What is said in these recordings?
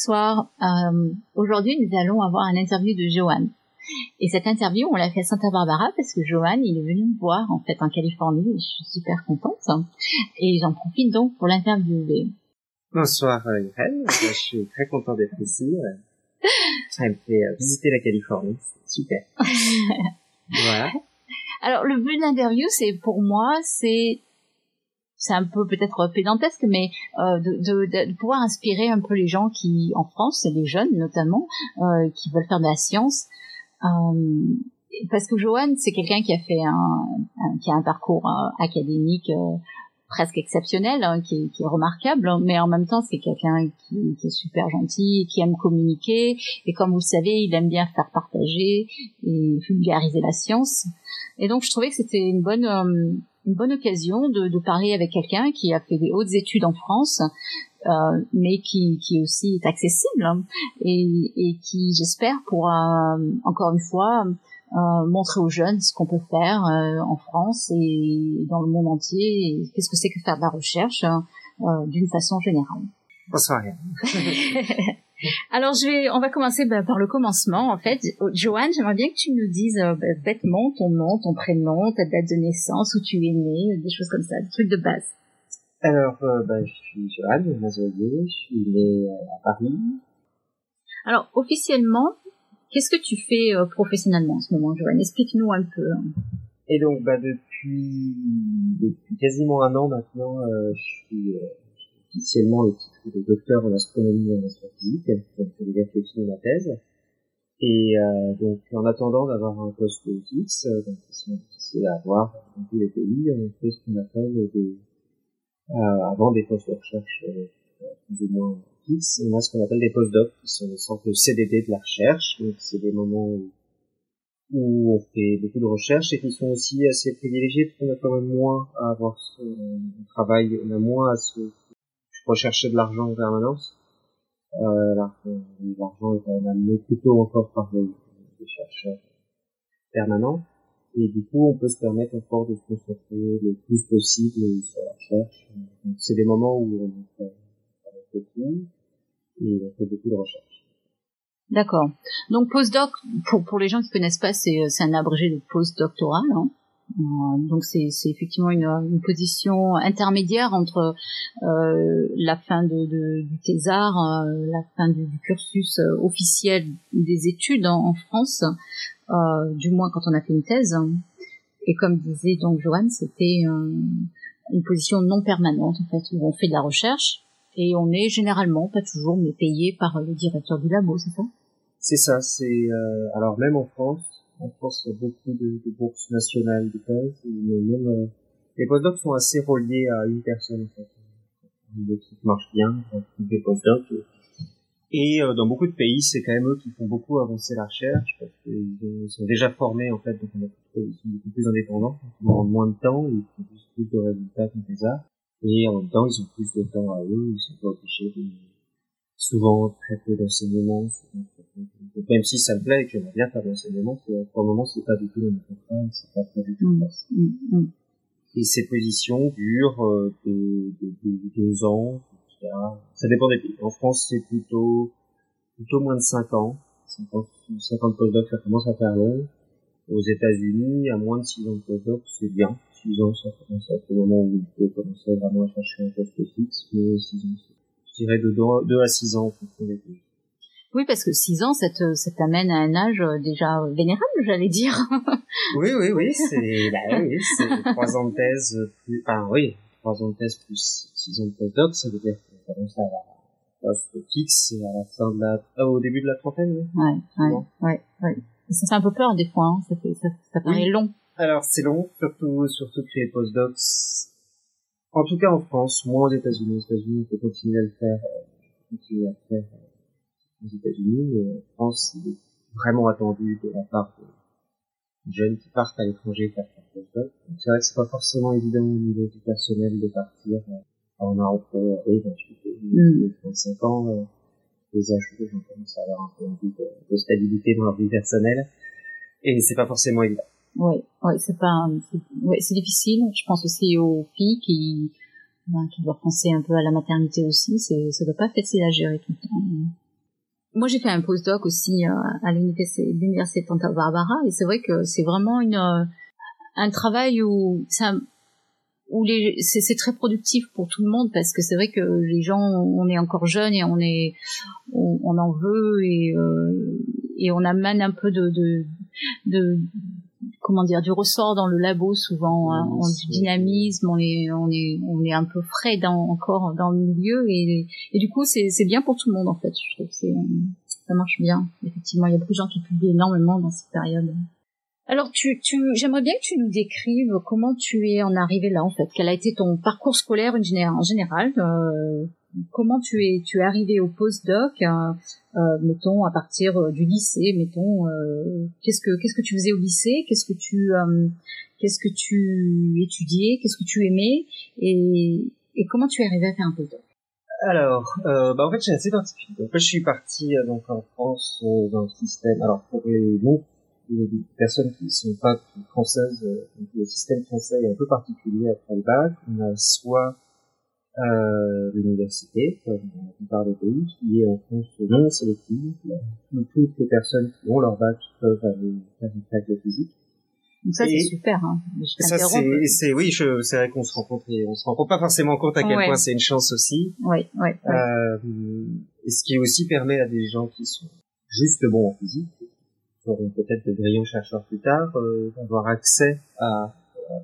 bonsoir. Euh, Aujourd'hui, nous allons avoir un interview de Johan. Et cette interview, on l'a fait à Santa Barbara parce que Johan, il est venu me voir en fait en Californie. Et je suis super contente. Et j'en profite donc pour l'interviewer. Bonsoir euh, Irène, je suis très content d'être ici. Elle me fait euh, visiter la Californie, c'est super. voilà. Alors le but de l'interview, c'est pour moi, c'est c'est un peu peut-être pédantesque, mais euh, de, de, de, pouvoir inspirer un peu les gens qui, en France, les jeunes notamment, euh, qui veulent faire de la science. Euh, parce que Johan, c'est quelqu'un qui a fait un, qui a un parcours euh, académique euh, presque exceptionnel, hein, qui, est, qui, est, remarquable, mais en même temps c'est quelqu'un qui, qui, est super gentil, qui aime communiquer, et comme vous le savez, il aime bien faire partager et vulgariser la science. Et donc je trouvais que c'était une bonne euh, une bonne occasion de, de parler avec quelqu'un qui a fait des hautes études en France, euh, mais qui, qui aussi est accessible hein, et, et qui, j'espère, pourra encore une fois euh, montrer aux jeunes ce qu'on peut faire euh, en France et dans le monde entier, qu'est-ce que c'est que faire de la recherche euh, d'une façon générale. Bonsoir. Alors je vais, on va commencer bah, par le commencement en fait. Joanne, j'aimerais bien que tu nous dises euh, bah, bêtement ton nom, ton prénom, ta date de naissance, où tu es né, des choses comme ça, des trucs de base. Alors, euh, bah, je suis Joanne Mazoyer, je suis née euh, à Paris. Alors officiellement, qu'est-ce que tu fais euh, professionnellement en ce moment, Joanne Explique-nous un peu. Et donc, bah, depuis, depuis quasiment un an maintenant, je suis officiellement le titre de docteur en astronomie et en astrophysique, donc je vais de ma thèse. Et euh, donc en attendant d'avoir un poste fixe, euh, donc qui sont difficiles à avoir dans tous les pays, on fait ce qu'on appelle des euh, avant des postes de recherche euh, plus ou moins fixes, on a ce qu'on appelle des postdocs, qui sont sortes de CDD de la recherche. Donc c'est des moments où, où, on fait beaucoup de recherche et qui sont aussi assez privilégiés parce qu'on a quand même moins à avoir ce travail, on a moins à se rechercher de l'argent en permanence. Euh, l'argent est amené plutôt encore par les, chercheurs permanents. Et du coup, on peut se permettre encore de se concentrer le plus possible sur la recherche. c'est des moments où on fait, beaucoup et on fait beaucoup de recherche. D'accord. Donc postdoc, pour, les gens qui connaissent pas, c'est, c'est un abrégé de postdoctoral. Hein euh, donc c'est effectivement une, une, position intermédiaire entre euh, la fin de, de, du thésard, euh, la fin du, cursus euh, officiel des études en, en France, euh, du moins quand on a fait une thèse. Et comme disait donc Johan, c'était une position non permanente en fait où on fait de la recherche et on est généralement, pas toujours, mais payé par le directeur du labo, c'est ça? C'est ça. C'est alors même en France en France, il y a beaucoup de, bourses nationales de thèse, mais même euh, les postdocs sont assez reliés à une personne en fait. L'équipe marche bien, des postdocs. Et euh, dans beaucoup de pays, c'est quand même eux qui font beaucoup avancer la recherche parce qu'ils sont déjà formés en fait, donc ils sont beaucoup plus indépendants, ils ont moins de temps, ils font plus, de résultats qu'on les a, et en même temps ils ont plus de temps à eux, ils sont pas obligés souvent très peu d'enseignement, même si ça me plaît et que j'aimerais bien faire de l'enseignement, pour le moment c'est pas du tout dans mon contrat, c'est pas prévu du mmh, mmh, mmh. Et ces positions durent euh, de, de, de, deux ans, etc. Ça dépend des pays. En France c'est plutôt plutôt moins de cinq ans. 50, 50 postdocs ça commence à faire long. Aux États-Unis, à moins de six ans de postdoc, c'est bien. Six ans, ça commence à être le moment où il faut commencer vraiment à chercher un poste fixe, mais six ans, je dirais de 2 à 6 ans Oui, parce que 6 ans, ça t'amène à un âge euh, déjà vénérable, j'allais dire. oui, oui, oui, c'est bah, oui, c'est 3 ans de thèse, plus, enfin oui, 3 ans de thèse plus 6 ans de postdoc, ça veut dire qu'on commence à avoir fixe à la fin de la, ah, au début de la trentaine, oui. Ouais, ouais, ouais, ouais. Ça fait un peu peur des fois, hein. ça, fait, ça, ça paraît long. Alors c'est long, surtout, surtout créer postdocs, en tout cas en France, moins aux États-Unis. Aux États-Unis, on peut continuer à le faire, euh, continuer à le faire euh, aux États-Unis, mais en France, c'est vraiment attendu de la part de jeunes qui partent à l'étranger faire leur postdoc. C'est vrai que c'est pas forcément évident au niveau du personnel de partir. Euh, on a entre oui, 28 et 35 ans, les âges où gens commencent à avoir un peu envie de, de stabilité dans leur vie personnelle. Et c'est pas forcément évident. Oui, ouais, c'est pas, ouais, c'est difficile. Je pense aussi aux filles qui, ben, qui doivent penser un peu à la maternité aussi. C'est, ça doit pas être facile à gérer tout le temps. moi j'ai fait un postdoc aussi euh, à l'université l'université de Santa Barbara et c'est vrai que c'est vraiment une euh, un travail où ça où les c'est très productif pour tout le monde parce que c'est vrai que les gens on est encore jeunes et on est on en veut et euh, et on amène un peu de de, de comment dire du ressort dans le labo souvent hein, on, du dynamisme on est on est on est un peu frais dans encore dans le milieu et et du coup c'est c'est bien pour tout le monde en fait. Je trouve c'est ça marche bien. Effectivement il y a beaucoup de gens qui publient énormément dans cette période alors tu tu j'aimerais bien que tu nous décrives comment tu es en arrivé là en fait. Quel a été ton parcours scolaire en général euh, comment tu es tu es arrivé au postdoc euh, euh, mettons à partir euh, du lycée mettons euh, qu'est-ce que qu'est-ce que tu faisais au lycée qu'est-ce que tu euh, qu'est-ce que tu étudiais qu'est-ce que tu aimais et, et comment tu es arrivé à faire un postdoc? Alors, euh, bah en fait, j'ai assez particulier. En je suis parti donc en France dans le système. Alors pour les non, les personnes qui ne sont pas françaises, donc le système français est un peu particulier après le bac. On a soit euh, l'université, comme dans la plupart des pays, qui est en France non sélective. Toutes les personnes qui ont leur bac peuvent aller faire une fac de physique. Donc ça c'est super. Hein. ça c'est, c'est oui, c'est vrai qu'on se rencontre et on se rend pas forcément compte à quel point c'est une chance aussi. Oui, oui. Euh, et ce qui aussi permet à des gens qui sont juste bons en physique, qui auront peut-être de brillants chercheurs plus tard, euh, d'avoir accès à, à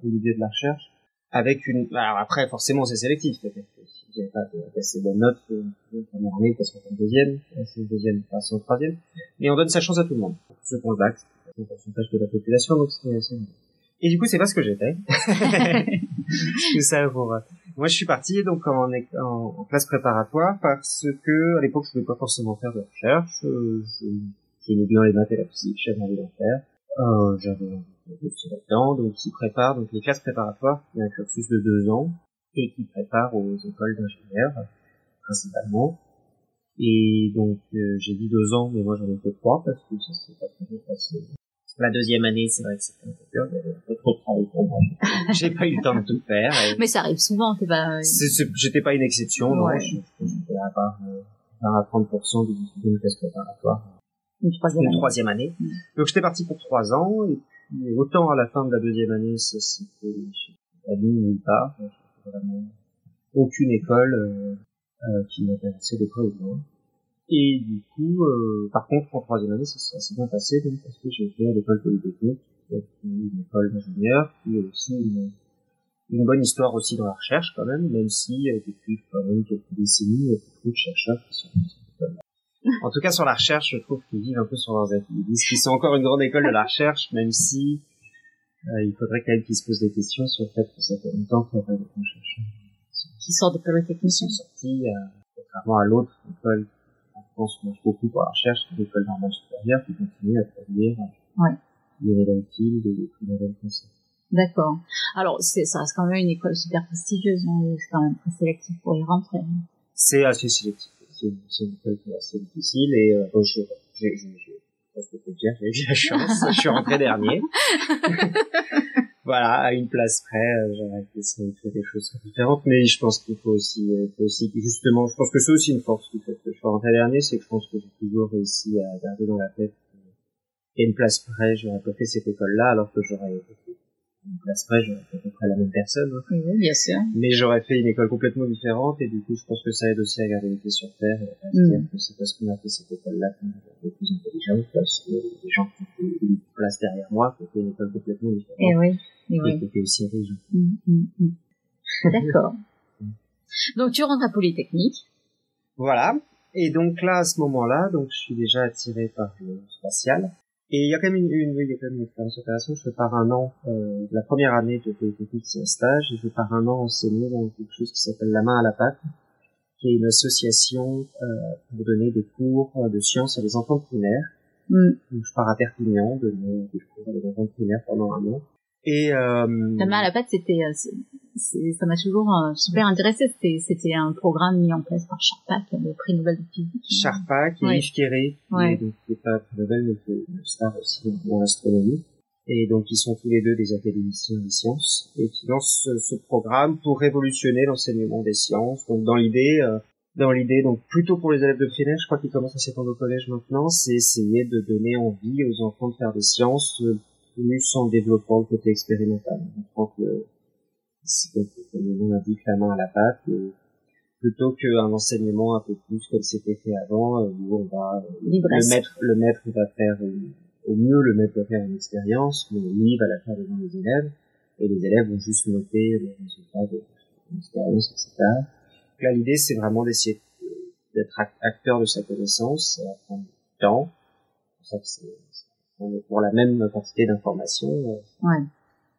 l'idée de la recherche avec une alors après forcément c'est sélectif c'est-à-dire que si vous n'avez pas assez bonnes notes euh, en première année vous en deuxième c'est une deuxième en troisième. Mais on donne sa chance à tout le monde. Qui ont le bac c'est un pourcentage de la population donc c'est assez et du coup c'est pas ce que j'ai fait. Tout ça pour euh, moi je suis parti donc en, en, classe préparatoire parce que à l'époque je voulais pas forcément faire de recherche euh, j'aimais bien les maths et la physique j'avais envie d'en faire. Euh, j'avais là-dedans, donc qui prépare donc les classes préparatoires, qui est un cursus de deux ans, et qui prépare aux écoles d'ingénieurs, principalement. Et donc euh, j'ai dit deux ans, mais moi j'en ai fait trois parce que ça s'est pas très bien passé. La deuxième année, c'est vrai que c'était un peu dur, il y avait un peu trop de travail pour moi. J'ai pas eu le temps de tout faire. Mais ça arrive souvent, c'est pas... J'étais pas une exception, non. J'étais à part 20 à 30% des une classe préparatoire. Une troisième, une troisième année. Mm. Donc j'étais parti pour trois ans, et autant à la fin de la deuxième année, ça c'était pas mis nulle part. Vraiment aucune école euh, euh, qui m'intéressait de près ou de loin. Et du coup, euh, par contre, en troisième année, ça s'est assez bien passé, donc, parce que j'ai fait à l'école polytechnique, une école d'ingénieur, qui est aussi une, une bonne histoire aussi dans la recherche quand même, même si euh, depuis quand même quelques décennies, il y a beaucoup de chercheurs qui sont en tout cas, sur la recherche, je trouve qu'ils vivent un peu sur leurs acquis. Ils disent qu'ils sont encore une grande école de la recherche, même si euh, il faudrait quand même qu'ils se posent des questions sur le fait que ça fait longtemps qu'il n'y a pas de chercheurs qui sortent de polytechnique sont sortis, euh, contrairement à l'autre école en France marche beaucoup pour la recherche, l'école normale supérieure qui continue à produire euh, ouais. des élèves utiles, des prix Nobel français. D'accord. Alors, c'est, ça reste quand même une école super prestigieuse, hein, c'est quand même très sélectif pour y rentrer. C'est assez sélectif c'est une école qui est assez difficile et euh, je, je, je, je, je peux dire, j'ai eu la chance, je suis rentré dernier. voilà, à une place près, euh, j'aurais essayé de faire des choses différentes, mais je pense qu'il faut aussi, euh, il faut aussi, justement, je pense que c'est aussi une force du fait que je sois rentré dernier, c'est que je pense que j'ai toujours réussi à garder dans la tête qu'à une place près, j'aurais pas fait cette école-là, alors que j'aurais une place près, j'aurais fait à peu près la même personne. Hein. Oui, bien sûr. Mais j'aurais fait une école complètement différente et du coup, je pense que ça aide aussi à garder les pieds sur terre et à se dire mm. que c'est parce qu'on a fait cette école-là qu'on est plus intelligent, parce que les gens qui ont une place derrière moi qui ont fait une école complètement différente. Et eh oui. Et, et oui. qui étaient aussi intelligents. Mm, mm, D'accord. donc, tu rentres à Polytechnique. Voilà. Et donc là, à ce moment-là, donc je suis déjà attiré par le spatial. Et il y a quand même une, une, il y a quand même une expérience intéressante. Je pars un an, euh, la première année de Polytechnique, c'est un stage, et je pars un an enseigner dans quelque chose qui s'appelle La main à la pâte, qui est une association euh, pour donner des cours de sciences à des enfants primaires. Mm. Donc, je pars à Perpignan, donner des cours à des enfants primaires pendant un an. Et euh, la main à la pâte, c'était, euh, ça m'a toujours euh, super intéressé. C'était, c'était un programme mis en place par Charpak, le prix Nobel de physique. Charpak et Yves Quéré, ouais. qui n'est pas Nobel, mais qui est une star aussi dans l'astronomie. Et donc, ils sont tous les deux des académiciens des sciences et qui lancent ce, ce programme pour révolutionner l'enseignement des sciences. Donc, dans l'idée, euh, dans l'idée, donc plutôt pour les élèves de primaire, je crois qu'ils commencent à s'étendre au collège maintenant, c'est essayer de donner envie aux enfants de faire des sciences, plus en développant le côté expérimental. Je crois que comme le nom l'indique, la main à la pâte, plutôt qu'un enseignement un peu plus comme c'était fait avant, où on va le maître, le maître va faire au mieux le maître va faire une expérience, mais lui va la faire devant les élèves, et les élèves vont juste noter les résultats de l'expérience, etc. là, l'idée, c'est vraiment d'essayer d'être acteur de sa connaissance, ça va prendre du temps. C'est pour ça pour la même quantité d'informations. Euh, ouais.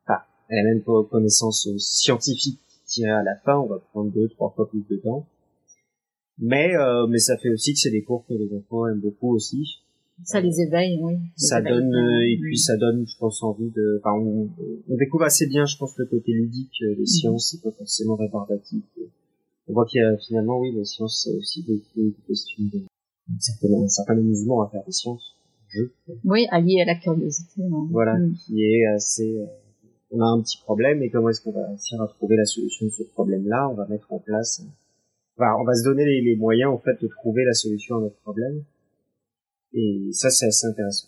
Enfin, la même connaissance scientifique qui tient à la fin, on va prendre deux, trois fois plus de temps. Mais, euh, mais ça fait aussi que c'est des cours que les enfants aiment beaucoup aussi. Ça les éveille, oui. ça donne euh, et puis ça donne, je pense, envie de. Enfin, on, on, découvre assez bien, je pense, le côté ludique des mhm. sciences, c'est pas forcément rébarbatif. On voit qu'il y a finalement, oui, les sciences, c'est aussi beaucoup de questions de un certain amusement à faire des sciences. Jeu. Oui, allié à la curiosité. Voilà, mm. qui est assez. Euh, on a un petit problème et comment est-ce qu'on va réussir à trouver la solution de ce problème-là? On va mettre en place. Enfin, on va se donner les, les moyens en fait de trouver la solution à notre problème et ça, c'est assez intéressant.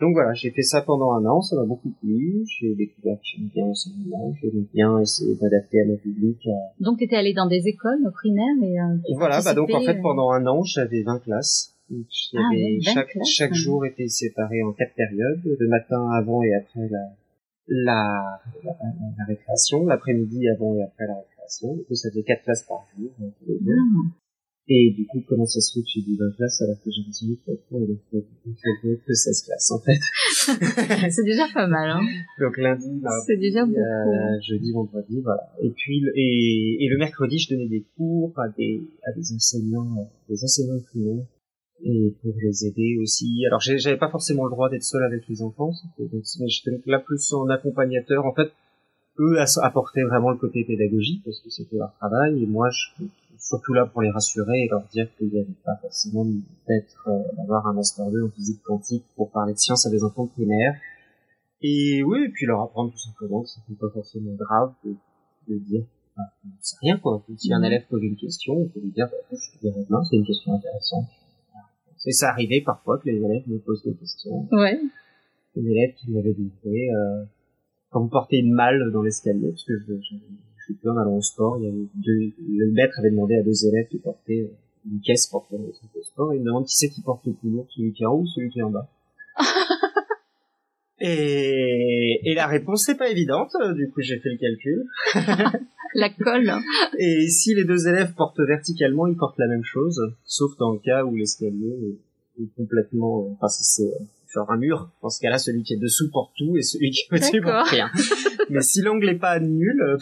Donc voilà, j'ai fait ça pendant un an, ça m'a beaucoup plu. J'ai découvert que j'aimais bien l'enseignement, j'aimais bien essayer d'adapter à mon public. Donc tu étais allé dans des écoles primaires et, euh, et voilà, bah donc en fait euh, pendant un an j'avais 20 classes. Ah, chaque chaque jour était séparé en quatre périodes, le matin avant et après la la, la, récréation, l'après-midi avant et après la récréation. Du coup ça faisait quatre classes par jour. Ah. Et du coup, comment ça se fait que j'ai dit 20 classes alors que j'ai reçu 3 cours et donc il que 16 classes en fait. c'est déjà pas mal, hein. Donc lundi, c'est déjà beaucoup. Euh, jeudi, vendredi, voilà. Et puis, et, et le mercredi, je donnais des cours à des, à des enseignants, euh, des enseignants primaires. Et pour les aider aussi. Alors j'avais pas forcément le droit d'être seul avec les enfants, donc j'étais là plus en accompagnateur. En fait, eux apportaient vraiment le côté pédagogique parce que c'était leur travail et moi je surtout là pour les rassurer et leur dire qu'il n'y avait pas forcément peut-être euh, d'avoir un master 2 en physique quantique pour parler de science à des enfants primaires. Et oui, et puis leur apprendre tout simplement que n'est pas forcément grave de, de dire bah, c'est rien quoi. Si un mhm. élève pose une question, on peut lui dire bah, je te dirai demain, c'est une question intéressante. Et ça arrivait parfois que les élèves me posent des questions. Ouais. Un élève qui m'avait dit euh, quand vous portez une malle dans l'escalier, parce que je, je, je suis en allant au sport, il y avait deux, le maître avait demandé à deux élèves de porter une caisse pour faire le truc au sport, et il me demande qui c'est qui porte le plus lourd, celui qui est en haut ou celui qui est en bas. et, et la réponse n'est pas évidente, du coup j'ai fait le calcul. la colle. Et si les deux élèves portent verticalement, ils portent la même chose, sauf dans le cas où l'escalier est complètement, enfin c'est genre un mur. Dans ce cas-là, celui qui est dessous porte tout et celui qui est au-dessus porte rien. mais si l'angle est pas nul, euh,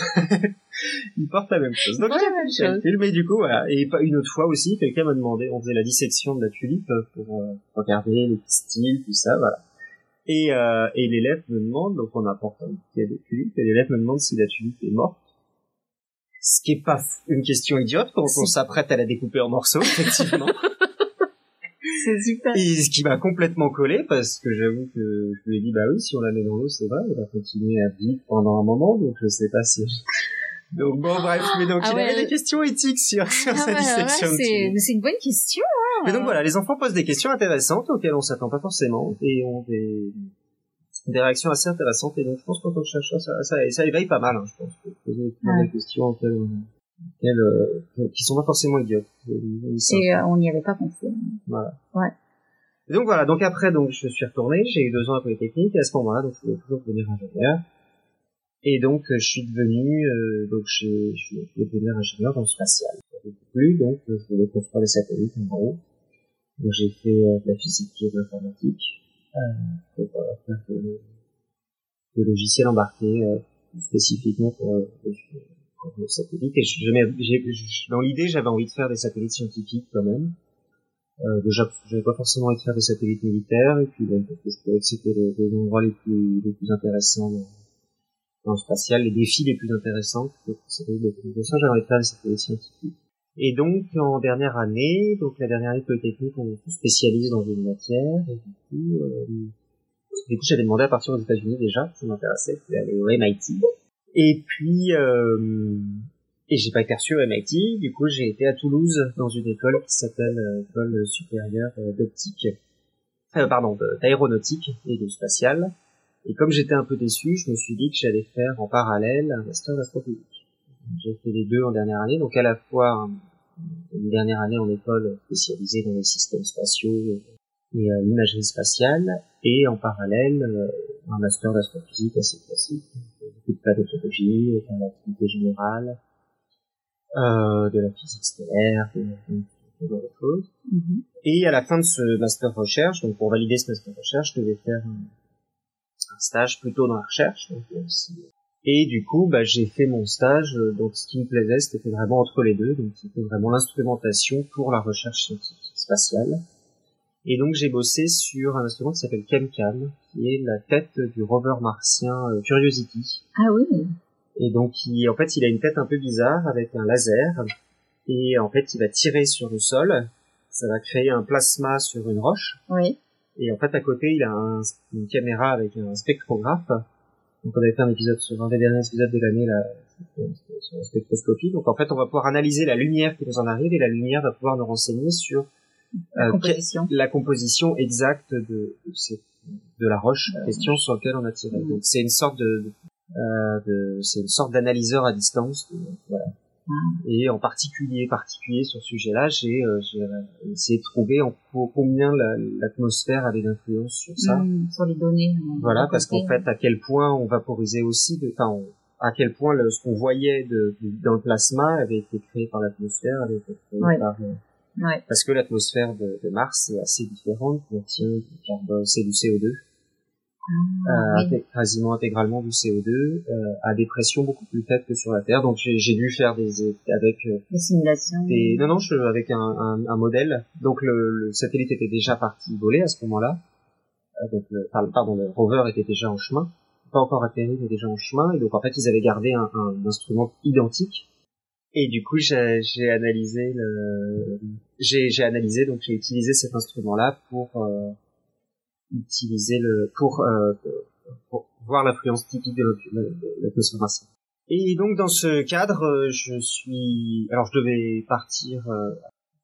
il porte la même chose. Donc j'ai fait mais du coup voilà. Et une autre fois aussi, quelqu'un m'a demandé, on faisait la dissection de la tulipe pour euh, regarder les styles, tout ça, voilà. Et, euh, et l'élève me demande, donc on apporte un bouquet de tulipes, et l'élève me demande si la tulipe est morte. Ce qui est pas une question idiote quand on s'apprête à la découper en morceaux, effectivement. c'est super. Et ce qui m'a complètement collé parce que j'avoue que je lui ai dit bah oui si on la met dans l'eau c'est vrai elle va continuer à vivre pendant un moment donc je sais pas si donc bon bref mais donc ah il y avait des questions éthiques sur, sur ah sa dissection c'est c'est une bonne question hein. mais donc voilà les enfants posent des questions intéressantes auxquelles on s'attend pas forcément et ont des des réactions assez intéressantes et donc je pense qu'en tant que chercheur ça, ça, ça éveille pas mal hein, je pense poser des questions auxquelles euh, qui sont pas forcément idiotes. Et euh, on n'y avait pas pensé. Voilà. Ouais. Et donc voilà, donc après donc je suis retourné, j'ai eu deux ans à Polytechnique et à ce moment-là donc je voulais toujours devenir ingénieur. Et donc je suis devenu euh, donc je, je, devenir ingénieur dans le spatial. plus donc je voulais construire des satellites en gros. Donc j'ai fait de la physique et de l'informatique pour faire des, des logiciels embarqués spécifiquement pour le satellite. Et dans l'idée, j'avais envie de faire des satellites scientifiques quand même. Euh, déjà, j'avais pas forcément envie de faire des satellites militaires, et puis ben, parce que je trouvais que c'était les, endroits les plus, les plus intéressants dans, le spatial, les défis les plus intéressants. J'avais envie de faire des satellites scientifiques. Et donc, en dernière année, donc la dernière année de Polytechnique, on se spécialise dans une matière, et du coup, euh, j'avais demandé à partir aux États-Unis déjà, ça m'intéressait, je aller au MIT. Et puis, euh, Et j'ai pas été reçu au MIT, du coup j'ai été à Toulouse dans une école qui s'appelle euh, École supérieure euh, d'optique, pardon, d'aéronautique et de spatial. Et comme j'étais un peu déçu, je me suis dit que j'allais faire en parallèle un master d'astrophysique. J'ai fait les deux en dernière année, donc à la fois une dernière année en école spécialisée dans les systèmes spatiaux et euh, l'imagerie spatiale, et en parallèle euh, un master d'astrophysique assez classique, beaucoup de planétologie, de l'activité générale, euh, de la physique stellaire, de, de, de choses. Mm-hmm. Et à la fin de ce master recherche, donc pour valider ce master recherche, je devais faire un, un stage plutôt dans la recherche. Donc, aussi. Et du coup, bah, j'ai fait mon stage. Donc, ce qui me plaisait, c'était vraiment entre les deux. Donc, c'était vraiment l'instrumentation pour la recherche scientifique spatiale. Et donc j'ai bossé sur un instrument qui s'appelle ChemCam, qui est la tête du rover martien euh, Curiosity. Ah oui. Et donc il, en fait il a une tête un peu bizarre avec un laser et en fait il va tirer sur le sol, ça va créer un plasma sur une roche. Oui. Et en fait à côté il a un, une caméra avec un spectrographe. Donc on avait fait un épisode sur un des derniers épisodes de l'année là sur la spectroscopie. Donc en fait on va pouvoir analyser la lumière qui nous en arrive et la lumière va pouvoir nous renseigner sur la, euh, composition. la composition exacte de, de, de la roche en question sur laquelle on a tiré. Donc c'est une sorte de, euh, de c'est une sorte d'analyseur à distance. voilà. Ah. Et en particulier, particulier sur ce sujet-là, j'ai euh, essayé de trouver en combien l'atmosphère avait d'influence sur ça. Mmh, sur les données. Voilà, parce qu'en fait, à quel point on vaporisait aussi, enfin, à quel point le, ce qu'on voyait de, dans le plasma avait été créé par l'atmosphère, avait été créé par euh, Ouais. Parce que l'atmosphère de, de, Mars est assez différente, contient du carbone, c'est du CO2, ah, euh, quasiment intégralement du CO2, euh, à des pressions beaucoup plus faibles que sur la Terre. Donc j'ai dû faire des avec euh, des simulations. Des, non non, je, avec un, un, un, modèle. Donc le, le, satellite était déjà parti voler à ce moment-là. Euh, donc le, pardon, le rover était déjà en chemin, pas encore atterri mais déjà en chemin. Et donc en fait ils avaient gardé un, un instrument identique et du coup, j'ai analysé le, j'ai analysé donc j'ai utilisé cet instrument-là pour euh, utiliser le pour, euh, pour voir l'influence typique de l'atmosphère martienne. Et donc dans ce cadre, euh, je suis alors je devais partir euh,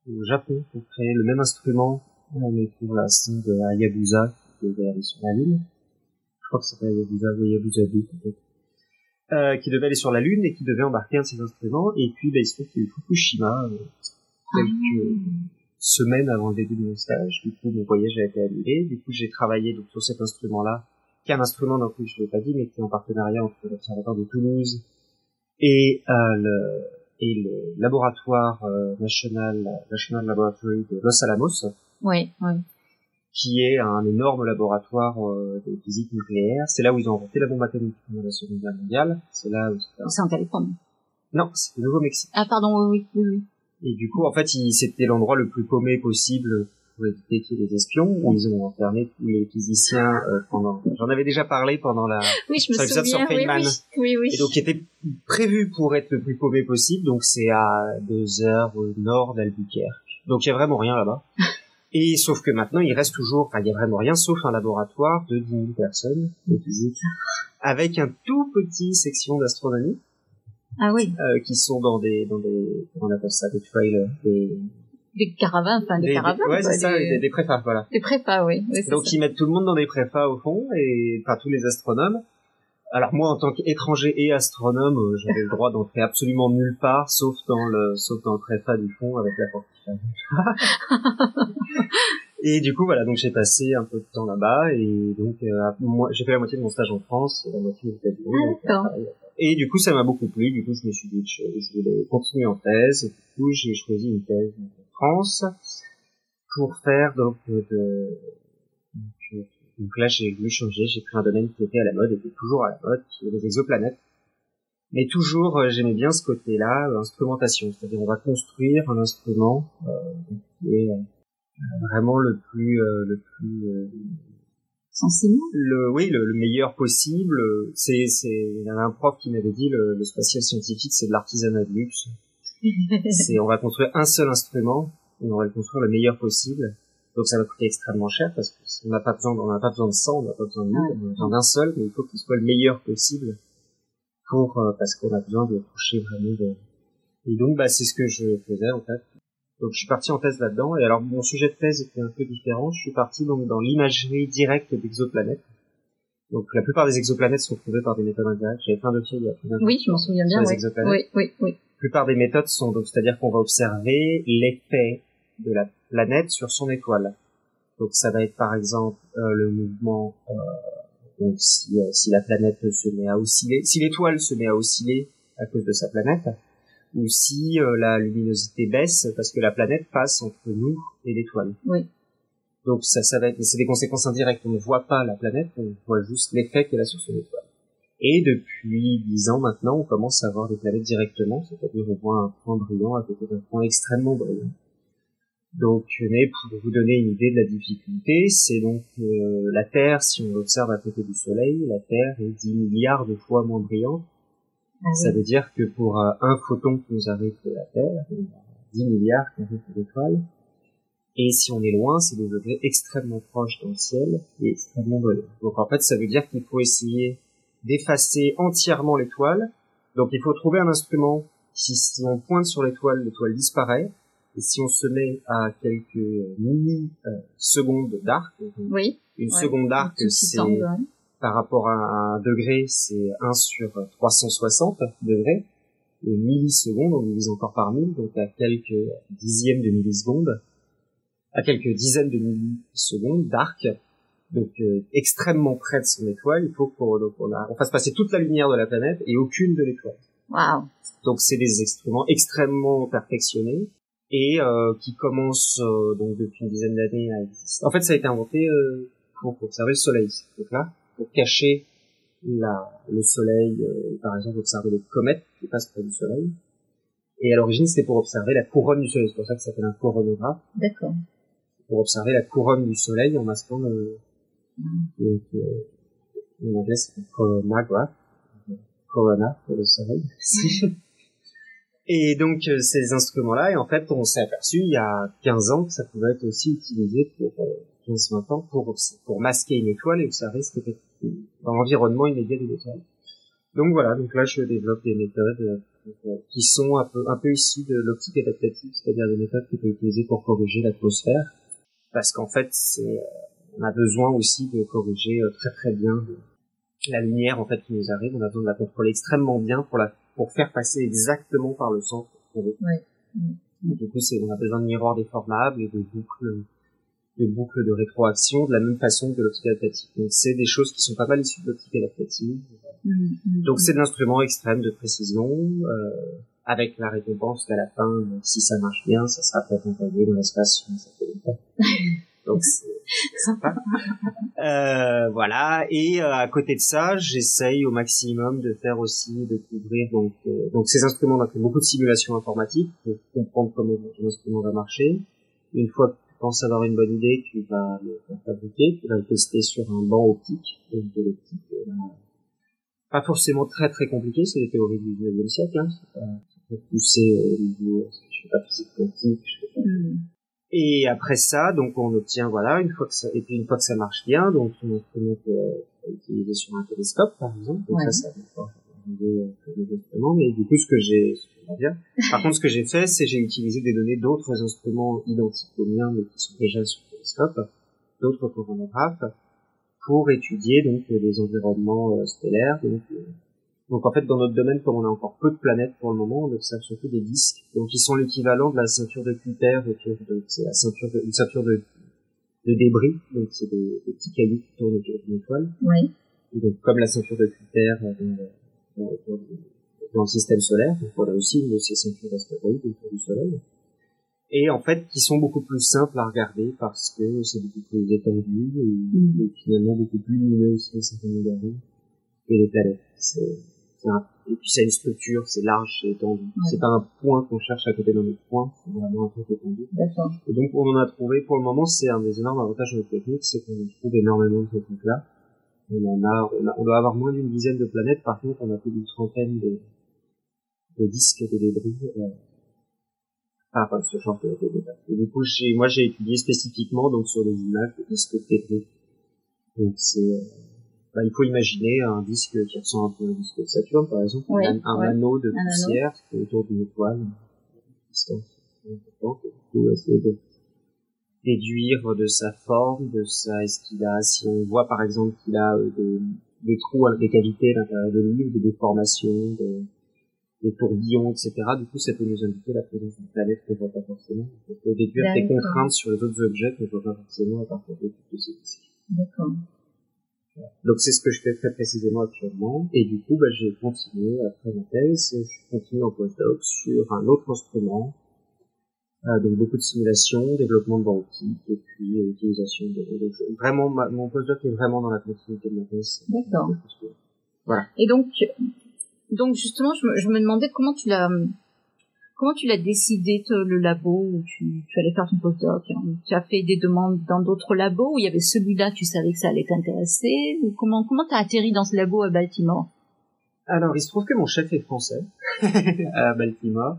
au Japon pour créer le même instrument mais pour la sonde Hayabusa qui devait aller sur la Lune. Je crois que c'est Hayabusa ou Hayabusa 2 peut-être euh, qui devait aller sur la Lune et qui devait embarquer un de ses instruments. Et puis, bah, il se trouve qu'il y a eu Fukushima euh, quelques semaines avant le début de mon stage. Du coup, mon voyage a été annulé. Du coup, j'ai travaillé donc sur cet instrument-là, qui est un instrument donc je ne l'ai pas dit, mais qui est en partenariat entre l'Observatoire de Toulouse et euh, le et le laboratoire euh, national National Laboratory de Los Alamos. Oui, oui qui est un énorme laboratoire euh, de physique nucléaire. C'est là où ils ont inventé la bombe atomique pendant la Seconde Guerre mondiale. C'est là où c'est en Californie. Non, c'est au Nouveau-Mexique. Ah pardon, oui, oui, oui. Et du coup, en fait, c'était l'endroit le plus paumé possible pour éviter qu'il y ait des espions. Ils ont enfermé tous les physiciens euh, pendant. J'en avais déjà parlé pendant la. Oui, je me souviens. Sur oui, oui, oui, oui. Et donc, qui était prévu pour être le plus paumé possible. Donc, c'est à deux heures au nord d'Albuquerque. Donc, il y a vraiment rien là-bas. Et sauf que maintenant, il reste toujours, enfin, il y a vraiment rien sauf un laboratoire de 10 000 personnes de physique, avec un tout petit section d'astronomie. Ah oui. Euh, qui sont dans des, dans des, comment on appelle ça, des trailers, des, des caravanes, enfin des, caravanes. ouais, c'est ça, des, des préfas, voilà. Des préfas, oui. Donc ils mettent tout le monde dans des préfas au fond, et enfin tous les astronomes. Alors moi, en tant qu'étranger et astronome, euh, j'avais le droit d'entrer absolument nulle part, sauf dans le, sauf dans le préfa du fond avec la porte et du coup, voilà, donc j'ai passé un peu de temps là-bas et donc euh, moi, j'ai fait la moitié de mon stage en France et la moitié aux États-Unis. Et du coup, ça m'a beaucoup plu. Du coup, je me suis dit que je, voulais continuer en thèse. Et du coup, j'ai choisi une thèse en France pour faire donc de donc, donc là, j'ai voulu changer. J'ai pris un domaine qui était à la mode, et qui est toujours à la mode, qui est les exoplanètes. Mais toujours, euh, j'aimais bien ce côté-là, l'instrumentation. Euh, C'est-à-dire, on va construire un instrument euh, qui est vraiment le plus, le plus sensible. Le, oui, le, meilleur possible. C'est, c'est, il y avait un prof qui m'avait dit le, le spatial scientifique, c'est de l'artisanat de luxe. c'est, on va construire un seul instrument et on va le construire le meilleur possible. Donc ça va coûter extrêmement cher parce qu'on n'a pas besoin, on n'a pas besoin de 100, on n'a pas besoin de 1000, on a besoin d'un seul, mais il faut qu'il soit le meilleur possible pour euh, parce qu'on a besoin de toucher vraiment de Et donc, bah, c'est ce que je faisais en fait. Donc, je suis parti en thèse là-dedans. Et alors, mon sujet de thèse était un peu différent. Je suis parti donc dans l'imagerie directe d'exoplanètes. Donc, la plupart des exoplanètes sont trouvées par des méthodes indirectes. J'avais plein de dossiers il y a plus d'un Oui, je m'en souviens bien. Oui. oui, oui, oui. La plupart des méthodes sont donc, c'est-à-dire qu'on va observer l'effet de la planète sur son étoile. Donc, ça va être par exemple euh, le mouvement. Euh, donc, si, euh, si la planète se met à osciller, si l'étoile se met à osciller à cause de sa planète, ou si euh, la luminosité baisse parce que la planète passe entre nous et l'étoile. Oui. Donc ça, ça va être, c'est des conséquences indirectes. On ne voit pas la planète, on voit juste l'effet qu'elle a sur son étoile. Et depuis dix ans maintenant, on commence à voir des planètes directement, c'est-à-dire on voit un point brillant à côté d'un point extrêmement brillant. Donc, mais pour vous donner une idée de la difficulté, c'est donc euh, la Terre, si on l'observe à côté du Soleil, la Terre est 10 milliards de fois moins brillante ah ça veut dire que pour euh, un photon qui nous arrive de la Terre, il y a 10 milliards qui arrivent de l'étoile. Et si on est loin, c'est des objets extrêmement proches dans le ciel et extrêmement brillants. Donc en fait, ça veut dire qu'il faut essayer d'effacer entièrement l'étoile. Donc il faut trouver un instrument. Si, si on pointe sur l'étoile, l'étoile disparaît. Et si on se met à quelques millisecondes d'arc, oui. une seconde d'arc, c'est par rapport à un degré, c'est 1 sur 360 degrés. Et millisecondes, on divise encore par mille, donc à quelques dixièmes de millisecondes, à quelques dizaines de millisecondes d'arc, donc euh, extrêmement près de son étoile, il faut qu'on on, fasse passer toute la lumière de la planète et aucune de l'étoile. Wow. Donc c'est des instruments extrêmement perfectionnés et euh, qui commencent euh, donc depuis une dizaine d'années à exister. En fait, ça a été inventé pour observer le Soleil. Donc là, pour cacher la, le soleil, euh, par exemple observer les comètes qui passent près du soleil. Et à l'origine, c'était pour observer la couronne du soleil. C'est pour ça que ça s'appelle un coronographe. D'accord. Pour observer la couronne du soleil en masquant le, mm. donc, euh, en anglais, c'est coronograph. Corona pour le soleil. Et donc euh, ces instruments-là, et en fait on s'est aperçu il y a 15 ans que ça pouvait être aussi utilisé pour euh, 15-20 ans pour, pour masquer une étoile et ce qui était dans l'environnement immédiat de l'étoile. Donc voilà, donc là je développe des méthodes euh, qui sont un peu, un peu issues de l'optique adaptative, c'est-à-dire des méthodes qui peuvent être utilisées pour corriger l'atmosphère, parce qu'en fait c'est, euh, on a besoin aussi de corriger euh, très très bien la lumière en fait qui nous arrive, on a besoin de la contrôler extrêmement bien pour la pour faire passer exactement par le centre. Du coup, c'est, on a besoin de miroirs déformables et de boucles de boucles de rétroaction de la même façon que l'optique adaptative. Donc c'est des choses qui sont pas mal issues de l'optique adaptative. Mm, mm, Donc mm. c'est de l'instrument extrême de précision, euh, avec la récompense qu'à la fin, si ça marche bien, ça sera peut-être envoyé dans l'espace sur un. Donc c'est sympa. euh, voilà. Et euh, à côté de ça, j'essaye au maximum de faire aussi de couvrir donc euh, donc ces instruments. On a fait beaucoup de simulations informatiques pour comprendre comment l'instrument va marcher. Une fois penses avoir une bonne idée, tu vas le fabriquer, tu vas le tester sur un banc optique, donc de l'optique. Euh, pas forcément très très compliqué, c'est les théories du 19e siècle, hein. pas, poussé au niveau, je fais pas physique quantique, je fais pas... Mm. Et après ça, donc on obtient, voilà, une fois que ça, et puis une fois que ça marche bien, donc on instrument peut utiliser sur un télescope, par exemple, donc ça, ça va arriver euh, mais du coup, ce que j'ai, par contre, ce que j'ai fait, c'est j'ai utilisé des données d'autres instruments identiques aux miens, mais qui sont déjà sur le télescope, d'autres coronographes, pour étudier donc les environnements euh, stellaires. Donc, euh, donc, en fait, dans notre domaine, comme on a encore peu de planètes pour le moment, on observe surtout des disques, donc qui sont l'équivalent de la ceinture de Kuiper de, c'est la ceinture de, une ceinture de, de débris, donc c'est des, petits cailloux qui tournent autour d'une étoile. Oui. Et donc, comme la ceinture de Kuiper euh, dans, le système solaire, donc voilà aussi une de ces ceintures d'astéroïdes autour du Soleil, et en fait qui sont beaucoup plus simples à regarder parce que c'est beaucoup plus étendu et, mm. finalement beaucoup plus lumineux aussi à certains regarder que les planètes. C'est, un, et puis c'est une structure, c'est large, c'est étendu. C'est pas un point qu'on cherche à côté d'un autre point, c'est vraiment un truc étendu. Et donc on en a trouvé, pour le moment c'est un des énormes avantages de notre technique, c'est qu'on trouve énormément de ces trucs-là. On en a, on, a, on doit avoir moins d'une dizaine de planètes, par contre on a plus d'une trentaine de, de disques de débris euh, enfin ce genre de, de, Et du coup, moi, j'ai étudié spécifiquement donc sur les images de disques débris. Donc c'est euh, bah, il faut imaginer un disque qui ressemble un peu au disque de Saturne, par exemple, un, anneau de poussière autour d'une étoile, importante, et du coup, essayer de déduire de sa forme, de sa, est-ce qu'il a, si on voit par exemple qu'il a euh, des, des trous avec des cavités à l'intérieur de lui, ou des déformations, des, des tourbillons, etc. Du coup, ça peut nous indiquer la présence d'une planète qu'on voit pas forcément. On peut déduire des contraintes sur les autres objets qu'on voit pas forcément à partir de tous ces disques. D'accord. Donc c'est ce que je fais très précisément actuellement. Et du coup, bah, j'ai continué après ma thèse, je continue en postdoc sur un autre instrument. Euh, donc beaucoup de simulation, développement de banque et puis euh, utilisation de... Donc, vraiment, mon postdoc est vraiment dans la continuité de ma thèse. D'accord. Voilà. Et donc, donc justement, je me, je me demandais comment tu l'as comment tu l'as décidé le labo où tu, tu allais faire ton postdoc? Tu as fait des demandes dans d'autres labos où il y avait celui-là, tu savais que ça allait t'intéresser? Ou comment comment t'as atterri dans ce labo à Baltimore? Alors, il se trouve que mon chef est français à Baltimore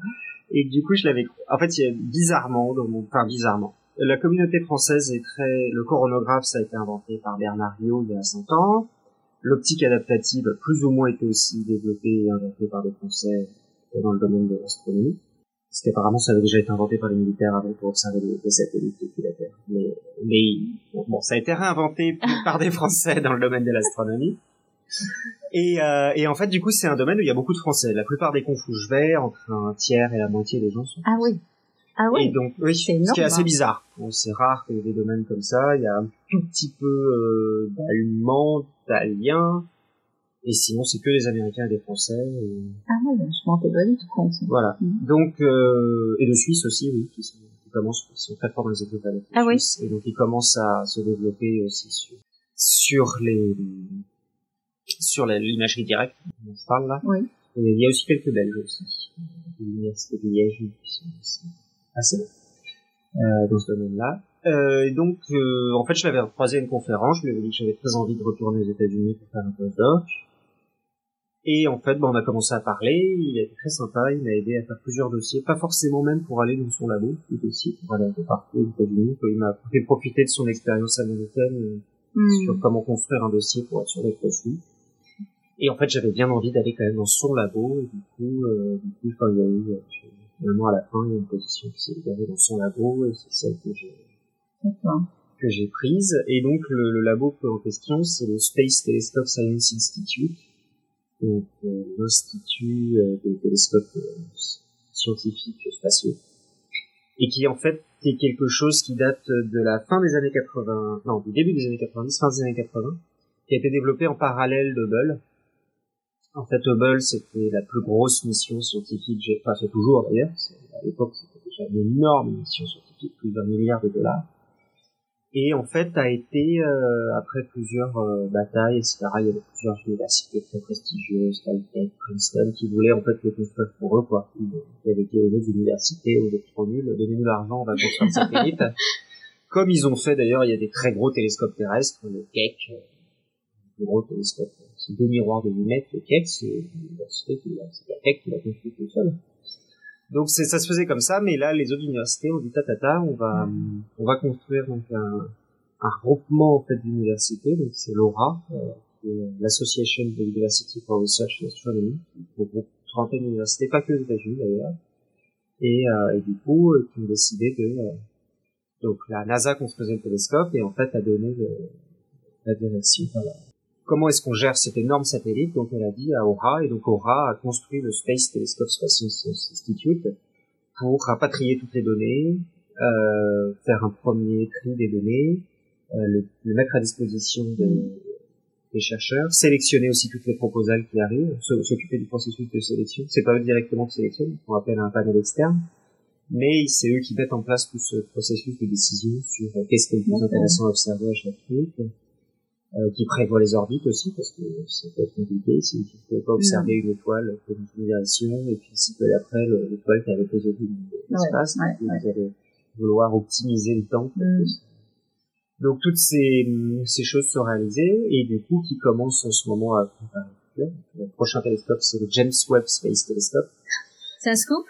et du coup, je l'avais en fait, il y a bizarrement dans enfin bizarrement. La communauté française est très le coronographe ça a été inventé par Bernard Rio il y a 5 ans. L'optique adaptative, plus ou moins, été aussi développée et inventée par des Français dans le domaine de l'astronomie. Parce qu'apparemment, ça avait déjà été inventé par les militaires avant pour observer les, satellites depuis la Terre. Mais, mais bon, ça a été réinventé par des Français dans le domaine de l'astronomie. Et, euh, et, en fait, du coup, c'est un domaine où il y a beaucoup de Français. La plupart des confs où je vais, entre un tiers et la moitié des gens sont Ah oui. Ah oui. Et donc, oui, ce qui est assez hein. bizarre. Bon, c'est rare qu'il y ait des domaines comme ça. Il y a un tout petit peu euh, d'Allemands, d'Italiens, et sinon c'est que des Américains et des Français. Et... Ah ouais, je m'en pas du tout compte. Voilà. Mm. Donc, euh, et de Suisse aussi, oui, qui, sont, qui commencent, qui sont très forts dans les écoles avec ah oui. Et donc ils commencent à se développer aussi sur, sur les sur l'imagerie directe dont je parle là. Oui. Et il y a aussi quelques Belges aussi. L'université de Liège qui sont aussi assez euh, dans ce domaine-là. Euh, donc, euh, en fait, je l'avais croisé à une conférence, je lui avais dit que j'avais très envie de retourner aux États-Unis pour faire un postdoc. Et en fait, bah, on a commencé à parler, il a été très sympa, il m'a aidé à faire plusieurs dossiers, pas forcément même pour aller dans son labo, des dossiers pour aller un peu partout aux États-Unis. Il m'a fait profiter de son expérience américaine hmm. sur comment construire un dossier pour être sûr d'être reçu. Et en fait, j'avais bien envie d'aller quand même dans son labo, et du coup, euh, du coup, quand il y a eu, euh, finalement, à la fin, il y a une position qui s'est libérée dans son labo, et c'est celle que j'ai que j'ai prise. Et donc le, le labo en question, c'est le Space Telescope Science Institute, donc euh, l'institut euh, des télescopes euh, scientifiques spatiaux, et qui en fait est quelque chose qui date de la fin des années 80, non du début des années 90, fin des années 80, qui a été développé en parallèle d'Hubble. En fait, Hubble, c'était la plus grosse mission scientifique, enfin c'est toujours d'ailleurs, à l'époque c'était déjà une énorme mission scientifique, plus d'un milliard de dollars. Et en fait a été euh, après plusieurs euh, batailles etc il y avait plusieurs universités très prestigieuses Caltech Princeton qui voulaient en fait le construire pour eux quoi. Ils avaient été aux autres universités aux autres trop nuls donnez-nous l'argent on va construire le satellite. Comme ils ont fait d'ailleurs il y a des très gros télescopes terrestres le Keck euh, le gros télescope deux miroirs de 8 mètres le Keck c'est l'université qui la Keck qui l'a construit tout seul. Donc ça se faisait comme ça, mais là les autres universités ont dit tatata, on va on va construire donc un, un regroupement en fait d'universités, donc c'est l'AURA, euh, l'Association of University for Research in Astronomy, qui regroupe trentaine d'universités, pas que aux États-Unis d'ailleurs, et, euh, du coup euh, qui ont décidé de donc la NASA construisait le télescope et en fait a donné le, la direction. Comment est-ce qu'on gère cet énorme satellite Donc elle a dit à Aura, et donc Aura a construit le Space Telescope Space Institute pour rapatrier toutes les données, euh, faire un premier tri des données, euh, le, mettre à disposition des, chercheurs, sélectionner aussi toutes les proposales qui arrivent, s'occuper du processus de sélection. C'est pas eux directement qui sélectionnent, on appelle un panel externe, mais c'est eux qui mettent en place tout ce processus de décision sur qu'est-ce qui est le plus intéressant à observer à chaque truc, euh, qui prévoit les orbites aussi, parce que peut être compliqué si vous ne pouvez pas observer une étoile pour une direction, et puis si peu après l'étoile qui avait posé l'espace, ouais, ouais, vous allez vouloir optimiser le temps. Mm. Donc toutes ces, ces choses sont réalisées, et du coup qui commencent en ce moment à Le prochain télescope, c'est le James Webb Space Telescope. C'est un scoop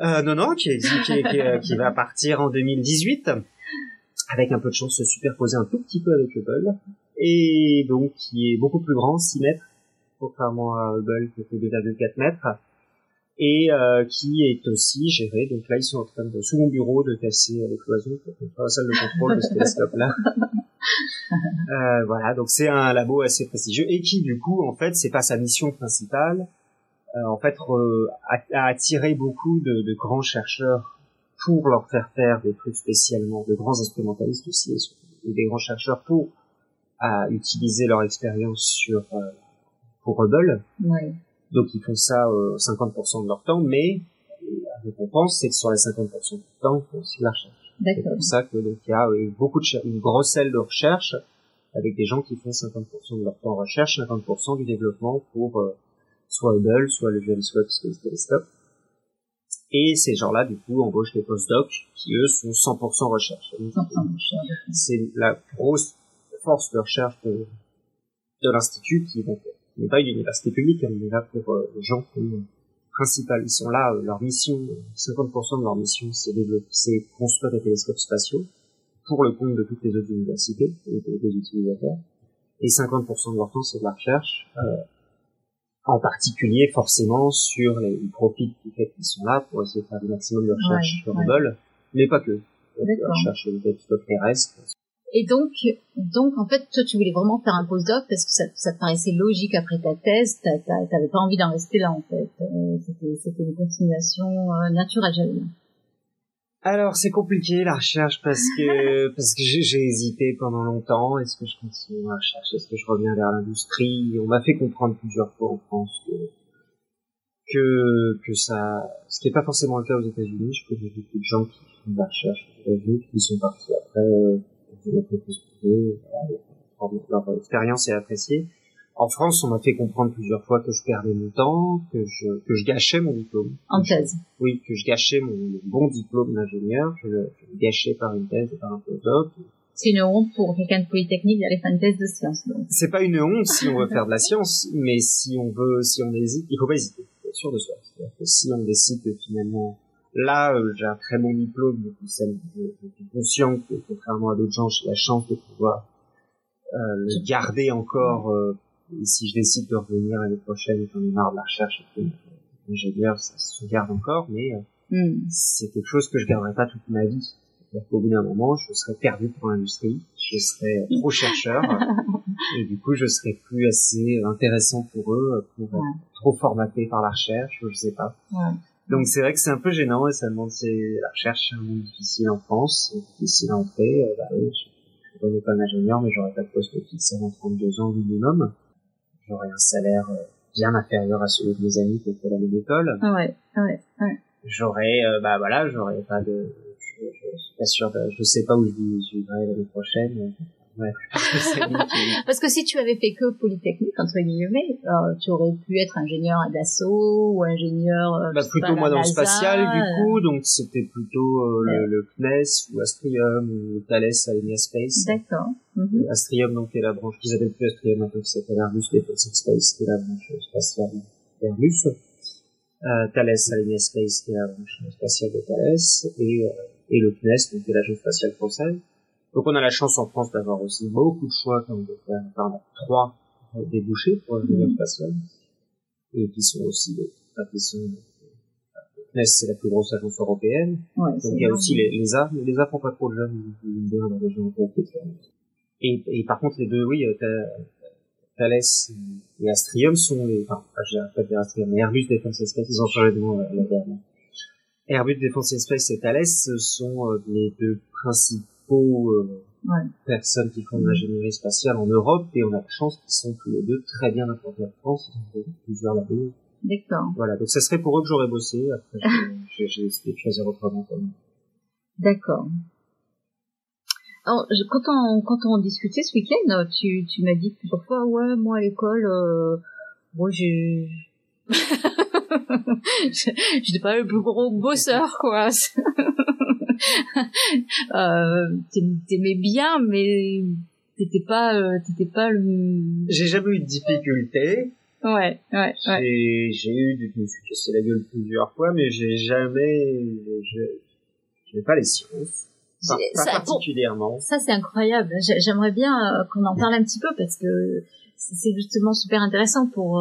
euh, Non, non, qui, qui, qui, qui, va partir en 2018, avec un peu de chance se superposer un tout petit peu avec Hubble. Et donc qui est beaucoup plus grand, 6 mètres, contrairement à Hubble qui était 2,4 mètres, et euh, qui est aussi géré. Donc là, ils sont en train de, sous mon bureau, de casser les cloisons pour faire la salle de contrôle de ce télescope-là. euh, voilà, donc c'est un labo assez prestigieux et qui, du coup, en fait, c'est pas sa mission principale. Euh, en fait, a, attiré beaucoup de, de, grands chercheurs pour leur faire faire des trucs spécialement, de grands instrumentalistes aussi, et des grands chercheurs pour à utiliser leur expérience sur euh, pour Hubble. Ouais. Donc ils font ça euh, 50% de leur temps, mais la récompense c'est que sur les 50% du temps, ils font aussi de la recherche. C'est pour ça que donc il y a euh, beaucoup de une grosse aile de recherche avec des gens qui font 50% de leur temps en recherche, 50% du développement pour euh, soit Hubble, soit le James Webb Space Telescope. Et ces gens-là, du coup, embauchent des postdocs qui, eux, sont 100% recherche. C'est la grosse force de recherche de, de l'Institut qui, donc, n'est pas une université publique, hein, mais là pour euh, les gens qui sont principales. Ils sont là, euh, leur mission, 50% de leur mission, c'est c'est construire des télescopes spatiaux pour le compte de toutes les autres universités et des utilisateurs. Et 50% de leur temps, c'est de la recherche, euh, en particulier forcément sur les, profits du fait qu'ils sont là pour essayer de faire le maximum de recherche sur Hubble, mais pas que. La recherche les télescopes terrestres, et donc, donc en fait, toi, tu voulais vraiment faire un postdoc parce que ça, ça te paraissait logique après ta thèse. T'avais pas envie d'en rester là, en fait. Euh, c'était une continuation euh, naturelle. Alors c'est compliqué la recherche parce que parce que j'ai hésité pendant longtemps. Est-ce que je continue la recherche? Est-ce que je reviens vers l'industrie? On m'a fait comprendre plusieurs fois en France que que que ça, ce qui est pas forcément le cas aux États-Unis. Je connais beaucoup de gens qui font de la recherche aux États-Unis qui sont partis après euh, leur expérience est appréciée. En France, on m'a fait comprendre plusieurs fois que je perdais mon temps, que je, que je gâchais mon diplôme. En thèse. Oui, que je gâchais mon, bon diplôme d'ingénieur, je, je, le gâchais par une thèse par un postdoc. C'est une honte pour quelqu'un de polytechnique d'aller faire une thèse de science. C'est pas une honte si on veut faire de la science, mais si on veut, si on hésite, il faut pas hésiter, sûr de soi. C'est-à-dire que si on décide de finalement Là, euh, j'ai un très bon diplôme, ça, je, suis conscient que, contrairement à d'autres gens, j'ai la chance de pouvoir euh, le garder encore. Euh, et si je décide de revenir l'année prochaine, j'en ai marre de la recherche et ingénieur, ça se garde encore, mais mm. c'est quelque chose que je garderai pas toute ma vie. C'est-à-dire qu'au bout d'un moment, je serai perdu pour l'industrie, je serai trop chercheur, et du coup, je serai plus assez intéressant pour eux, pour être trop formaté par la recherche, je sais pas. Ouais. Donc c'est vrai que c'est un peu gênant et ça demande c'est la recherche c'est un monde difficile en France, c'est difficile à entrer. Euh, bah oui, je suis pas d'ingénieur mais j'aurais pas de poste fixe avant 32 ans minimum. J'aurais un salaire euh, bien inférieur à celui de mes amis qui ont fait la même école. Ah ouais, ouais, ouais. J'aurais, euh, bah voilà, j'aurais pas de, je, je, suis pas sûr, de, je sais pas où je, vivrai l'année prochaine. Parce que si tu avais fait que Polytechnique, entre guillemets, euh, tu aurais pu être ingénieur à Dassault ou ingénieur... Euh, bah, plutôt moi dans le spatial, du coup, donc c'était plutôt euh, le, le, CNES ou Astrium ou Thales à Space. D'accord. Mm Astrium, donc, est la branche qu'ils appellent plus Astrium, maintenant qui s'appelle Airbus Defense Space, qui est la branche spatiale d'Airbus. Euh, Thales à Space, qui est la branche spatiale de Thales, et, et le CNES, donc qui est l'agence spatiale française. Donc on a la chance en France d'avoir aussi beaucoup de choix comme de faire enfin, trois euh, débouchés pour l'avenir mmh. spatial et qui sont aussi enfin, qui sont CNES c'est la plus grosse agence européenne. Ouais, donc il y a aussi les, les A mais les A font pas trop de jeunes ils viennent bien dans la région et, et par contre les deux oui euh, Thales et Astrium sont les enfin j'ai pas dire Astrium mais Airbus Defense Space ils ont changé de nom euh, la dernière. Airbus Defense Space et Thales sont euh, les deux principaux euh, personnes qui font de l'ingénierie spatiale en Europe et on a la chance qu'ils sont tous les deux très bien implantés en France, ils ont plusieurs labos. D'accord. Voilà, donc ça serait pour eux que j'aurais bossé, après j'ai décidé de choisir autrement D'accord. Alors, quand on, quand on discutait ce week-end, tu, tu m'as dit plusieurs fois, ouais, moi à l'école, euh, moi j'ai... J'étais pas le plus gros bosseur, quoi. euh, t'aimais bien, mais t'étais pas, euh, t'étais pas le. J'ai jamais eu de difficulté. Ouais, ouais, ouais. J'ai eu, je me suis cassé la gueule plusieurs fois, mais j'ai jamais, j'ai pas les sciences. Pas, pas ça, particulièrement. Ça, c'est incroyable. J'aimerais bien euh, qu'on en parle un petit peu parce que c'est justement super intéressant pour...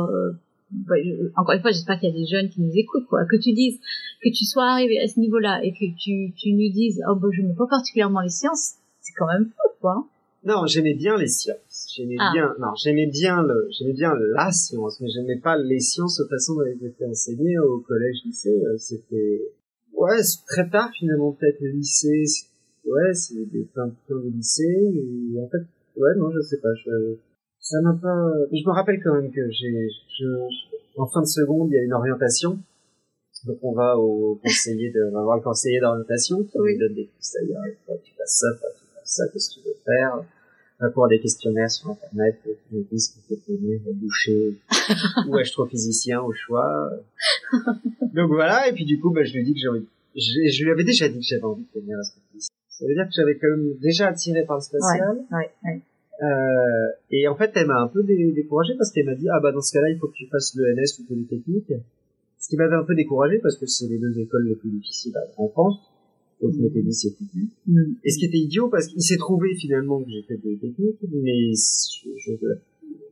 Bah, encore une fois, j'espère qu'il y a des jeunes qui nous écoutent, quoi. Que tu dises, que tu sois arrivé à ce niveau-là et que tu, tu nous dises, oh, bah, je n'aime pas particulièrement les sciences, c'est quand même fou, quoi. Non, j'aimais bien les sciences. J'aimais Ah. bien, non, j'aimais bien le, j'aimais bien la science, mais j'aimais pas les sciences de façon dont elles étaient enseignées au collège, lycée. euh, C'était, ouais, très tard finalement, peut-être le lycée. Ouais, c'est des plein de plein de lycée. Et en fait, ouais, non, je sais pas. Je, ça m'a pas. mais Je me rappelle quand même que j'ai, je, je- en fin de seconde, il y a une orientation. Donc on va au conseiller de, on va voir le conseiller d'orientation qui Oui. nous donne des conseils. Ah, toi, tu fasses ça, toi, tu fasses ça, qu'est-ce que tu veux faire? On va pouvoir des questionnaires sur internet euh, qui nous disent qu'on peut devenir boucher ou astrophysicien au choix. Donc voilà, et puis du coup, bah, je lui dis que j'ai envie. Je, je lui avais déjà dit que j'avais envie de devenir astrophysicien. Ça veut dire que j'avais quand même déjà attiré par le spatial. Ouais, ouais. Euh, et en fait, elle m'a un peu dé- découragé parce qu'elle m'a dit ah bah dans ce cas-là, il faut que tu fasses l'ENS ou Polytechnique. Ce qui m'avait un peu découragé parce que c'est les deux écoles les plus difficiles à- en France. Donc je m'étais dit c'est foutu. Mm. Et ce qui était idiot parce qu'il s'est trouvé finalement que j'ai fait Polytechnique, mais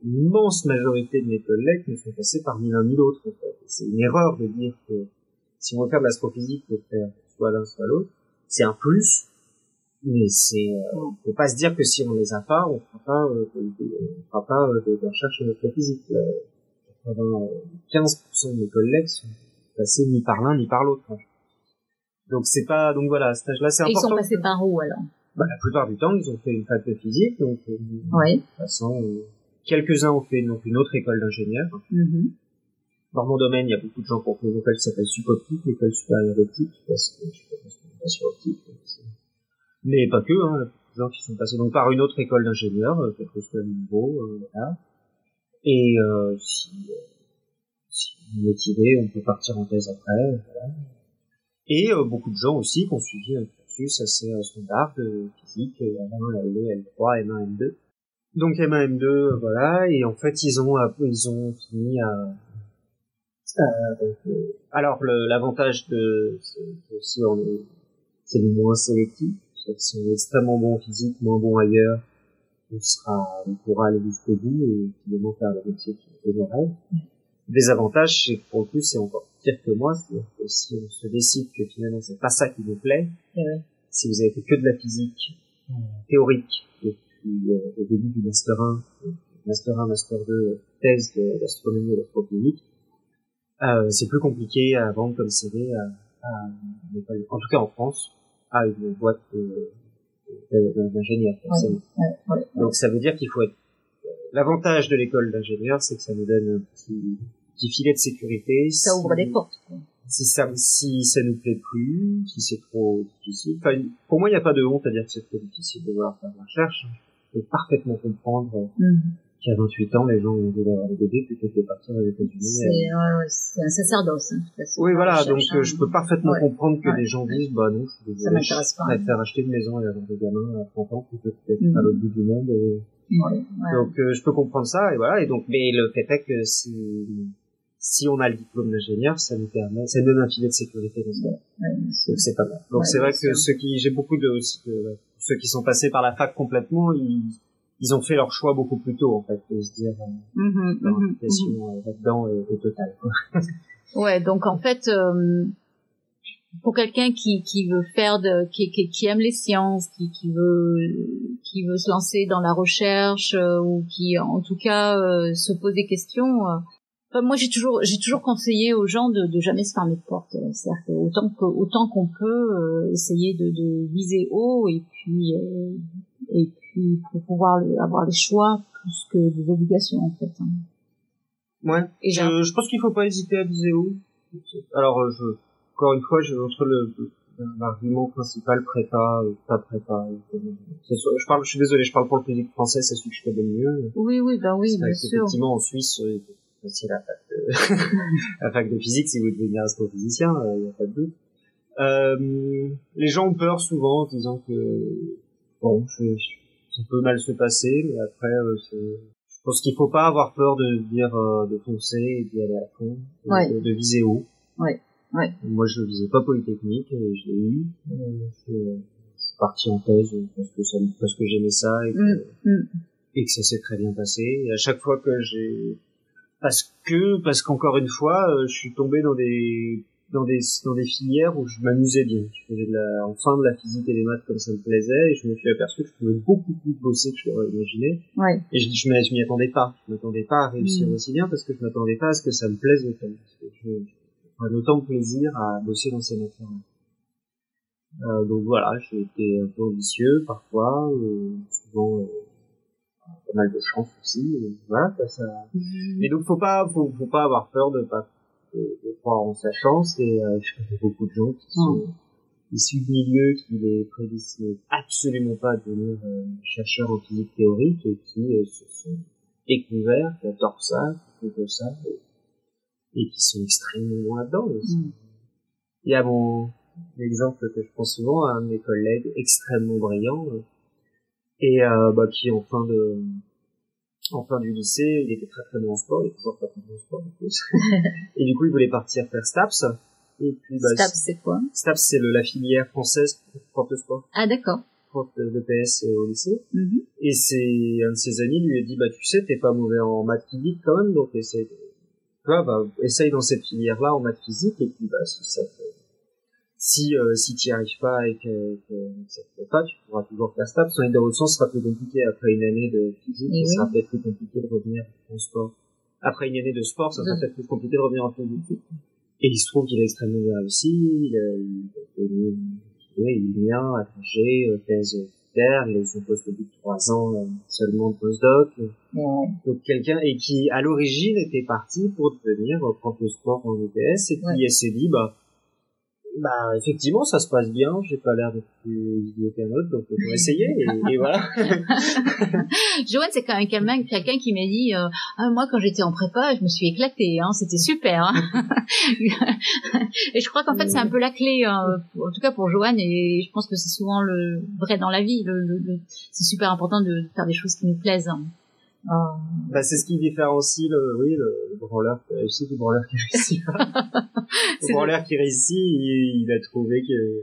l'immense majorité de mes collègues ne sont passés par ni l'un ni l'autre. En fait. C'est une erreur de dire que si on veut faire de l'astrophysique, il faut faire soit l'un soit l'autre. C'est un plus, mais c'est euh, faut pas se dire que si on les a pas, on fera pas, euh, on fera pas euh, de, de recherche en astrophysique. Euh, 95% de mes collègues sont passés ni par l'un ni par l'autre. hein. Donc c'est pas, donc voilà, à cet âge-là, c'est Et ils important. sont passés par où alors? Bah, la plupart du temps, ils ont fait une fac de physique, donc euh, Oui. de toute façon, euh, quelques-uns ont fait donc une autre école d'ingénieur. Mhm. Dans mon domaine, il y a beaucoup de gens qui ont fait une école qui s'appelle Supoptique, l'école supérieure d'optique, parce que je fais l'instrumentation optique. Mais pas que, hein, il y a beaucoup de gens qui sont passés donc par une autre école d'ingénieur, euh, quel que soit le niveau, euh, voilà. Et euh, si, euh, si on est motivé, on peut partir en thèse après, voilà. Et euh, beaucoup de gens aussi qui ont suivi un cursus assez euh, standard de physique, euh, L1, L2, L3, M1, M2. Donc M1, M2, euh, voilà, et en fait ils ont, ils ont fini à, donc, alors l'avantage de c'est que si on est c'est le moins sélectif, on est extrêmement bon en physique, moins bon ailleurs, on sera on pourra aller jusqu'au bout et finalement faire le métier qui rêve. Des avantages, c'est que pour le plus c'est encore pire que moi, c'est-à-dire que si on se décide que finalement c'est pas ça qui nous plaît, ouais. si vous avez fait que de la physique euh, théorique depuis euh, le début du master 1, euh, master 1, master 2, thèse d'astronomie et d'astrophysique, euh, c'est plus compliqué à vendre comme CV à, à en tout cas en France, à une boîte de- de- d'ingénieurs. forcément. Ouais, ouais. Donc ça veut dire qu'il faut être. euh, L'avantage de l'école d'ingénieur, c'est que ça nous donne un petit, petit filet de sécurité. Ça ouvre Si- des portes. quoi. si ça si ça nous plaît plus, si c'est trop difficile. Enfin, pour moi, il n'y a pas de honte à dire que c'est trop difficile de vouloir faire de la recherche. Je peux parfaitement comprendre euh, Mhm. Qu'à 28 ans, les gens ont envie d'avoir des bébés plutôt que de partir aux États-Unis. C'est c'est un sacerdoce. Hein, de toute façon, Oui, voilà. Donc, euh, je peux parfaitement Ouais. comprendre que Ouais. les gens disent, bah non, je suis Ça désolé, m'intéresse je préfère acheter une maison et avoir des gamins à 30 ans plutôt que d'être Mhm. à l'autre bout du monde. et- Ouais, ouais. Donc, euh, je peux comprendre ça, et voilà. Et donc, mais le fait est que si si on a le diplôme d'ingénieur, ça nous permet, ça nous donne un filet de sécurité dans ce Donc c'est pas mal. Donc c'est vrai que ceux qui, j'ai beaucoup de, aussi de- ceux qui sont passés par la fac complètement, ils, ils ont fait leur choix beaucoup plus tôt en fait, de se dire euh, leur implication euh, là-dedans est, totale. Ouais, donc en fait, euh, pour quelqu'un qui, qui veut faire de, qui, qui, qui aime les sciences, qui, qui veut, qui veut se lancer dans la recherche euh, ou qui, en tout cas, se pose des questions. enfin, moi, j'ai toujours, j'ai toujours conseillé aux gens de, de jamais se fermer de porte. C'est-à-dire autant que, autant qu'on peut essayer de, de viser haut et puis, et puis pour pouvoir le- avoir les choix plus que des obligations en fait. hein. Ouais. Et Je, je pense qu'il faut pas hésiter à viser haut. Alors euh, je, encore une fois, je entre le l'argument principal prépa, euh, pas prépa. euh, Je parle, je suis désolé, je parle pour le public français, c'est celui que je connais le mieux. Oui, oui, ben oui, C'est bien sûr. Effectivement, en Suisse, c'est facile la fac de, la fac de physique si vous devenez astrophysicien, il n'y a pas de doute. Euh, les gens ont peur souvent en disant que bon, je, je- ça peut mal se passer, mais après, euh, je pense qu'il faut pas avoir peur de dire euh, de foncer et d'y aller à fond, de, Ouais. de, de viser haut. Ouais, ouais. Moi, je visais pas Polytechnique et je l'ai eu. Euh, je, je suis parti en thèse parce que ça, parce que j'aimais ça et que, Mm, mm. et que ça s'est très bien passé. Et à chaque fois que j'ai, parce que, parce qu'encore une fois, je suis tombé dans des, dans des, dans des filières où je m'amusais bien. Je faisais de la, enfin de la physique et des maths comme ça me plaisait et je me suis aperçu que je pouvais beaucoup plus bosser que je l'aurais imaginé. Ouais. Et je, je m'y je m'y attendais pas. Je m'attendais pas à réussir Mm. aussi bien parce que je m'attendais pas à ce que ça me plaise autant. Je, prends autant de plaisir à bosser dans ces matières-là. Euh, donc voilà, j'ai été un peu ambitieux parfois, euh, souvent euh, pas mal de chance aussi. Et voilà, ça, ça... Et donc faut pas, faut, faut pas avoir peur de pas de, de croire en sa chance. Et euh, je connais beaucoup de gens qui sont issus de milieux qui les prédisent absolument pas à devenir euh, chercheurs en physique théorique et qui euh, se sont découverts, qui adorent ça, qui font ça, et, et qui sont extrêmement là-dedans. aussi. Mm. Il y a mon exemple que je prends souvent, un de mes collègues extrêmement brillant, euh, et euh, bah, qui en fin de en fin du lycée, il était très très bon en sport, il est toujours pas très bon en sport en plus. et du coup, il voulait partir faire STAPS. Et puis, bah, Staps, c'est quoi? STAPS, c'est le- la filière française pour de sport, Ah, d'accord. prof de, PS euh, au lycée. Mhm. Et c'est un de ses amis lui a dit, bah tu sais, t'es pas mauvais en maths physique quand même, donc essaye, bah, essaye dans cette filière-là en maths physique, et puis bah si ça te- si euh, si t'y arrives pas et que, que ça te plaît pas, tu pourras toujours faire STAPS. En dans l'autre sens, ce sera plus compliqué après une année de physique, Et ce oui. sera peut-être plus compliqué de revenir en sport. Après une année de sport, ça sera peut-être plus compliqué de revenir en physique. Et il se trouve qu'il a extrêmement bien réussi, il il ouais, il est bien, agrégé, thèse super, il a eu son poste au bout de trois ans euh, seulement de postdoc. Ouais. Donc quelqu'un, et qui à l'origine était parti pour devenir prof de sport en ETS, et elle s'est dit, bah, bah effectivement ça se passe bien, j'ai pas l'air d'être plus idiot qu'un autre, donc je vais essayer, et, voilà. Joanne, c'est quand même quelqu'un qui m'a dit euh, Ah, moi quand j'étais en prépa, je me suis éclatée, hein, c'était super. hein. et je crois qu'en fait c'est un peu la clé, hein, en tout cas pour Joanne, et je pense que c'est souvent le vrai dans la vie. Le, le- le- c'est super important de faire des choses qui nous plaisent. hein. Euh, Bah, c'est ce qui différencie le, oui, le, le branleur qui réussit du branleur qui réussit pas. le branleur qui réussit, il, il a trouvé que,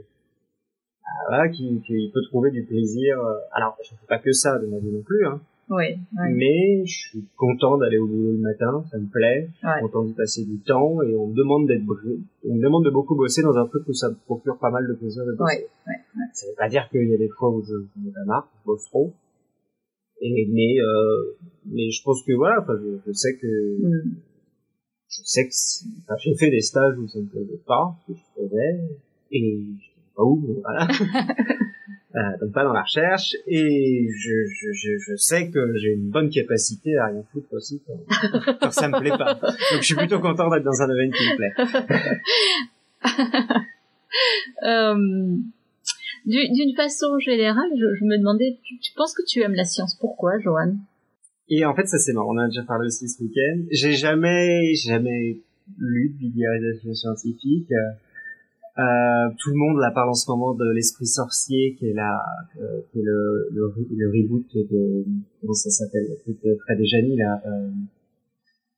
ah, voilà, qu'il qu'il peut trouver du plaisir. euh, Alors, je fais pas que ça de ma vie non plus, hein. ouais, ouais. Mais je suis content d'aller au boulot le matin, ça me plaît. Je suis content d'y passer du temps et on me demande d'être on me demande de beaucoup bosser dans un truc où ça me procure pas mal de plaisir de bosser. Ouais, ouais, Ça veut pas dire qu'il y a des fois où je, je me la marre, je bosse trop. Et, mais, euh, mais je pense que voilà, enfin, je, je sais que, Mm. je sais que enfin, j'ai fait des stages où ça me plaisait pas, ce que je faisais, et je sais pas où, mais voilà. Euh, donc pas dans la recherche, et je, je, je, je sais que j'ai une bonne capacité à rien foutre aussi quand, quand ça me plaît pas. Donc je suis plutôt content d'être dans un domaine qui me plaît. Euh, D'une façon générale, je, me demandais, tu, penses que tu aimes la science Pourquoi, Joanne Et en fait, ça c'est marrant, on en a déjà parlé aussi ce week-end. J'ai jamais, jamais lu de vulgarisation scientifique. Euh, tout le monde là parle en ce moment de l'esprit sorcier, qui est la, euh, qui est le, le, re- le reboot de, comment ça s'appelle, de Fred et Jamy là. Euh,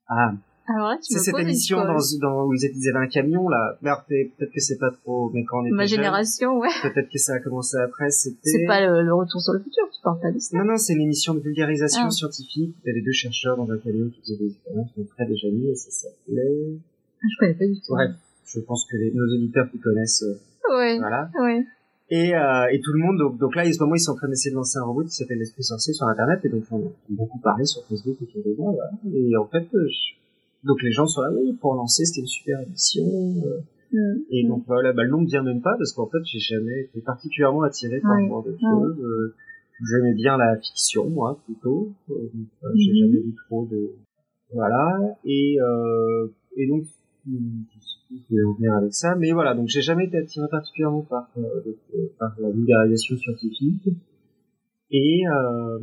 ah, Alors tu c'est cette émission colle. dans, dans où ils avaient un camion là. Peut-être que c'est pas trop, mais quand on était Ma jeune, génération, ouais. peut-être que ça a commencé après. C'était. C'est pas le, le retour sur le futur, tu parles pas de ça. Non, non, c'est une émission de vulgarisation Ah. scientifique. Il y avait deux chercheurs dans un camion qui faisaient des expériences, Fred et Jamy, et ça s'appelait... Ah, Je connais pas du tout. Bref, je pense que les, nos auditeurs qui connaissent, euh, Ouais, voilà. ouais. Et, euh, et tout le monde, donc, donc là, en ce moment, ils sont en train d'essayer de lancer un robot qui s'appelle l'Esprit Sorcier sur Internet, et donc on a beaucoup parlé sur Facebook autour de moi, voilà. Et en fait, euh, je- donc les gens sont là, oui, pour lancer, c'était une super émission, euh, Mm. et donc voilà, bah, le nom ne vient même pas parce qu'en fait j'ai jamais été particulièrement attiré par ce genre de choses. Euh, J'aimais bien la fiction moi plutôt. Euh, euh, J'ai Mhm. jamais lu trop de voilà et euh, et donc je sais plus où je voulais en venir avec ça, mais voilà donc j'ai jamais été attiré particulièrement par euh, par la vulgarisation scientifique et euh,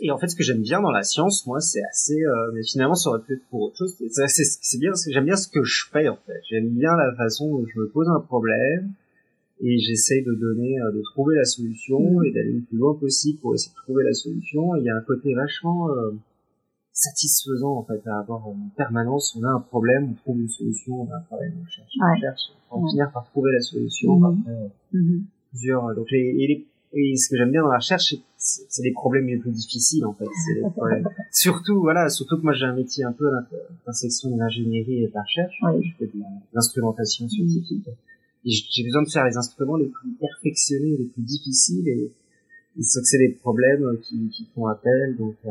et en fait, ce que j'aime bien dans la science, moi, c'est assez, euh, mais finalement, ça aurait pu être pour autre chose. C'est bien, j'aime bien ce que je fais, en fait. J'aime bien la façon dont je me pose un problème et j'essaye de donner, euh, de trouver la solution Mhm. et d'aller le plus loin possible pour essayer de trouver la solution. Et il y a un côté vachement euh, satisfaisant, en fait, à avoir en permanence. On a un problème, on trouve une solution, on a un problème, on cherche, on Ouais. cherche, on va Ouais. finir par trouver la solution. Après, Mhm. plusieurs. Donc les, et, les, et ce que j'aime bien dans la recherche, c'est c'est les problèmes les plus difficiles en fait. C'est les problèmes- surtout voilà, surtout que moi j'ai un métier un peu à l'intersection de l'ingénierie et de la recherche. Oui. Je fais de l'instrumentation scientifique. Et j'ai besoin de faire les instruments les plus perfectionnés, les plus difficiles et, et c'est que c'est des problèmes qui, qui font appel donc à,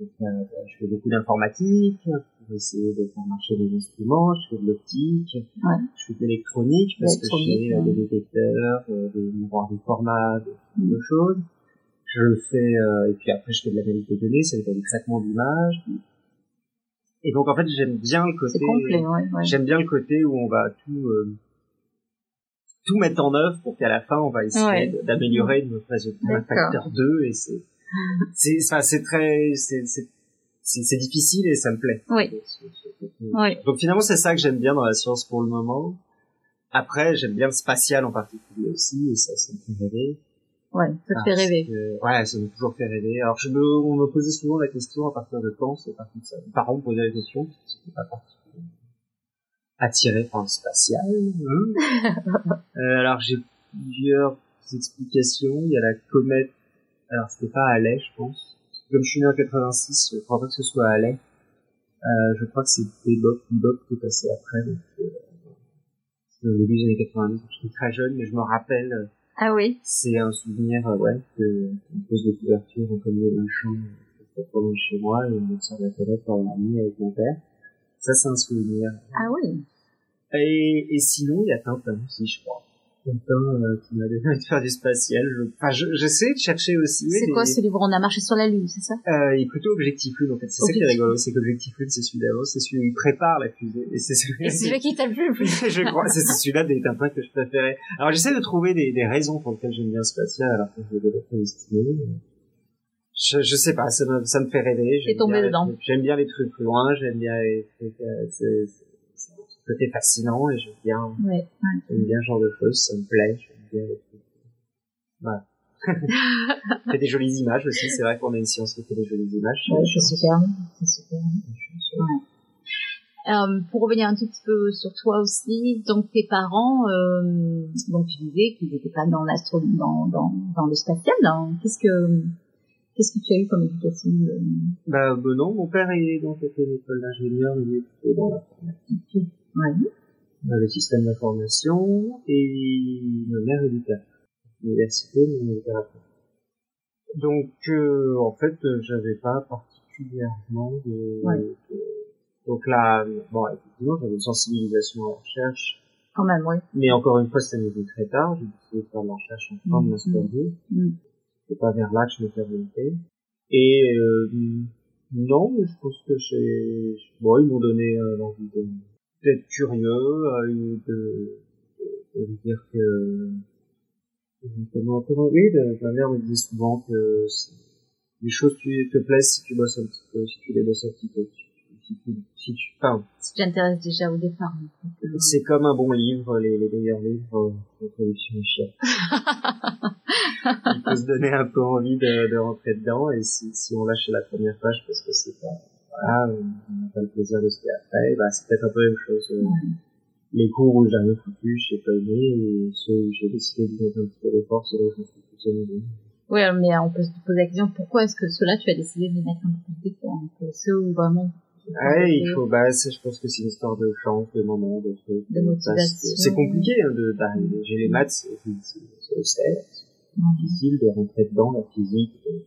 donc, euh, je fais beaucoup d'informatique pour essayer de faire marcher les instruments, je fais de l'optique, Ouais. je fais de l'électronique parce que je fais euh, ouais. des détecteurs, euh, des miroirs de format, des Mm. de choses. Je fais euh, et puis après je fais de l'analyse de données, c'est du traitement d'images. Et donc en fait j'aime bien le côté C'est complet, ouais, ouais. j'aime bien le côté où on va tout euh, tout mettre en œuvre pour qu'à la fin on va essayer Ouais. d'améliorer notre résultat facteur 2 et c'est c'est enfin, c'est très c'est c'est difficile et ça me plaît. Oui. Donc finalement c'est ça que j'aime bien dans la science pour le moment. Après j'aime bien le spatial en particulier aussi et ça ça me fait rêver. Ouais, ça te fait rêver. que- ouais, ça m'a toujours fait rêver. Alors, je me, on me posait souvent la question à partir de quand c'est parti de ça? Mes parents me posaient la question, parce que c'était pas particulièrement attiré par le spatial. hein. Euh, alors, j'ai plusieurs explications. Il y a la comète. Alors, c'était pas Halley, je pense. Comme je suis né en 86, je crois pas que ce soit Halley. Euh, je crois que c'est Bebop, Bebop qui est passé après. Donc, euh, au début des années 90, j'étais très jeune, mais je me rappelle euh, Ah oui. c'est un souvenir, euh, ouais, que, une pose de couverture milieu d'un champ, euh, pas loin de chez moi, et on sort la toilette pendant la nuit avec mon père. Ça, c'est un souvenir. Ah oui. Et, et sinon, il y a Tintin aussi, je crois. Euh, qui m'a donné de faire du spatial. Je, enfin, je, j'essaie de chercher aussi. C'est des- quoi ce livre On a marché sur la lune, c'est ça? Euh, il est plutôt Objectif Lune, en fait. C'est ça qui est rigolo, c'est qu'Objectif Lune, c'est celui d'avant, c'est celui où il prépare la fusée. Et c'est celui qui t'a le plus. je crois, c'est celui-là des Tintins que je préférais. Alors j'essaie de trouver des, des raisons pour lesquelles j'aime bien le spatial alors que je l'ai pas. Je, je sais pas, ça me, ça me fait rêver. J'aime bien les trucs- J'aime bien les trucs plus loin, j'aime bien les trucs, euh, côté fascinant et j'aime bien, Ouais. j'aime bien ce genre de choses, ça me plaît, j'aime bien les trucs. Voilà. Fait des jolies images aussi, c'est vrai qu'on a une science qui fait des jolies images. Ouais, c'est super. C'est super. Euh, pour revenir un tout petit peu sur toi aussi, donc tes parents, euh, donc tu disais qu'ils n'étaient pas dans l'astro, dans, dans, dans le spatial. hein. Qu'est-ce que qu'est-ce que tu as eu comme éducation euh, Bah, ben non, mon père est donc était une école d'ingénieur, mais il est plutôt dans l'informatique. Dans le système d'information et ma mère est littérature. L'université, mais littérature. Donc, euh, en fait, euh, j'avais pas particulièrement de, Ouais. de- Donc là, bon, effectivement, j'avais une sensibilisation à la recherche, Quand même, oui. mais encore une fois, ça m'est venu très tard. J'ai décidé de faire la recherche en fin de Mhm. master 2. Mm. C'est pas vers là que je m'étais orienté. Et euh, non, mais je pense que j'ai... Bon, ils m'ont donné euh, l'envie de d'être curieux, euh, de, de, de me dire que... Comment, comment, oui, de, ma mère me disait souvent que les choses tu, te plaisent si tu bosses un petit peu, si tu les bosses un petit peu. Si tu, si tu, enfin, Si tu t'intéresses déjà au départ. euh, c'est comme un bon livre, les, les meilleurs livres, euh, la traduction est chère. Il faut se donner un peu envie de, de rentrer dedans, et si, si on lâche la première page parce que c'est pas, voilà, on n'a pas le plaisir de ce qu'il y a après, bah, c'est peut-être un peu la même chose. euh, Ouais. Les cours où j'ai rien foutu, j'ai pas aimé, et ceux où j'ai décidé de mettre un petit peu d'effort, c'est là où je me suis plus amusé. Oui, mais on peut se poser la question pourquoi est-ce que ceux-là tu as décidé de les mettre un peu plus d'effort Ceux où vraiment. Ah ouais, il faut, bah, c'est- je pense que c'est une histoire de chance, de moment, de trucs. De motivation. C'est compliqué, hein, de, d'arriver. J'ai les maths, c'est, c'est, c'est austère. Ouais. difficile de rentrer dedans, la physique. euh,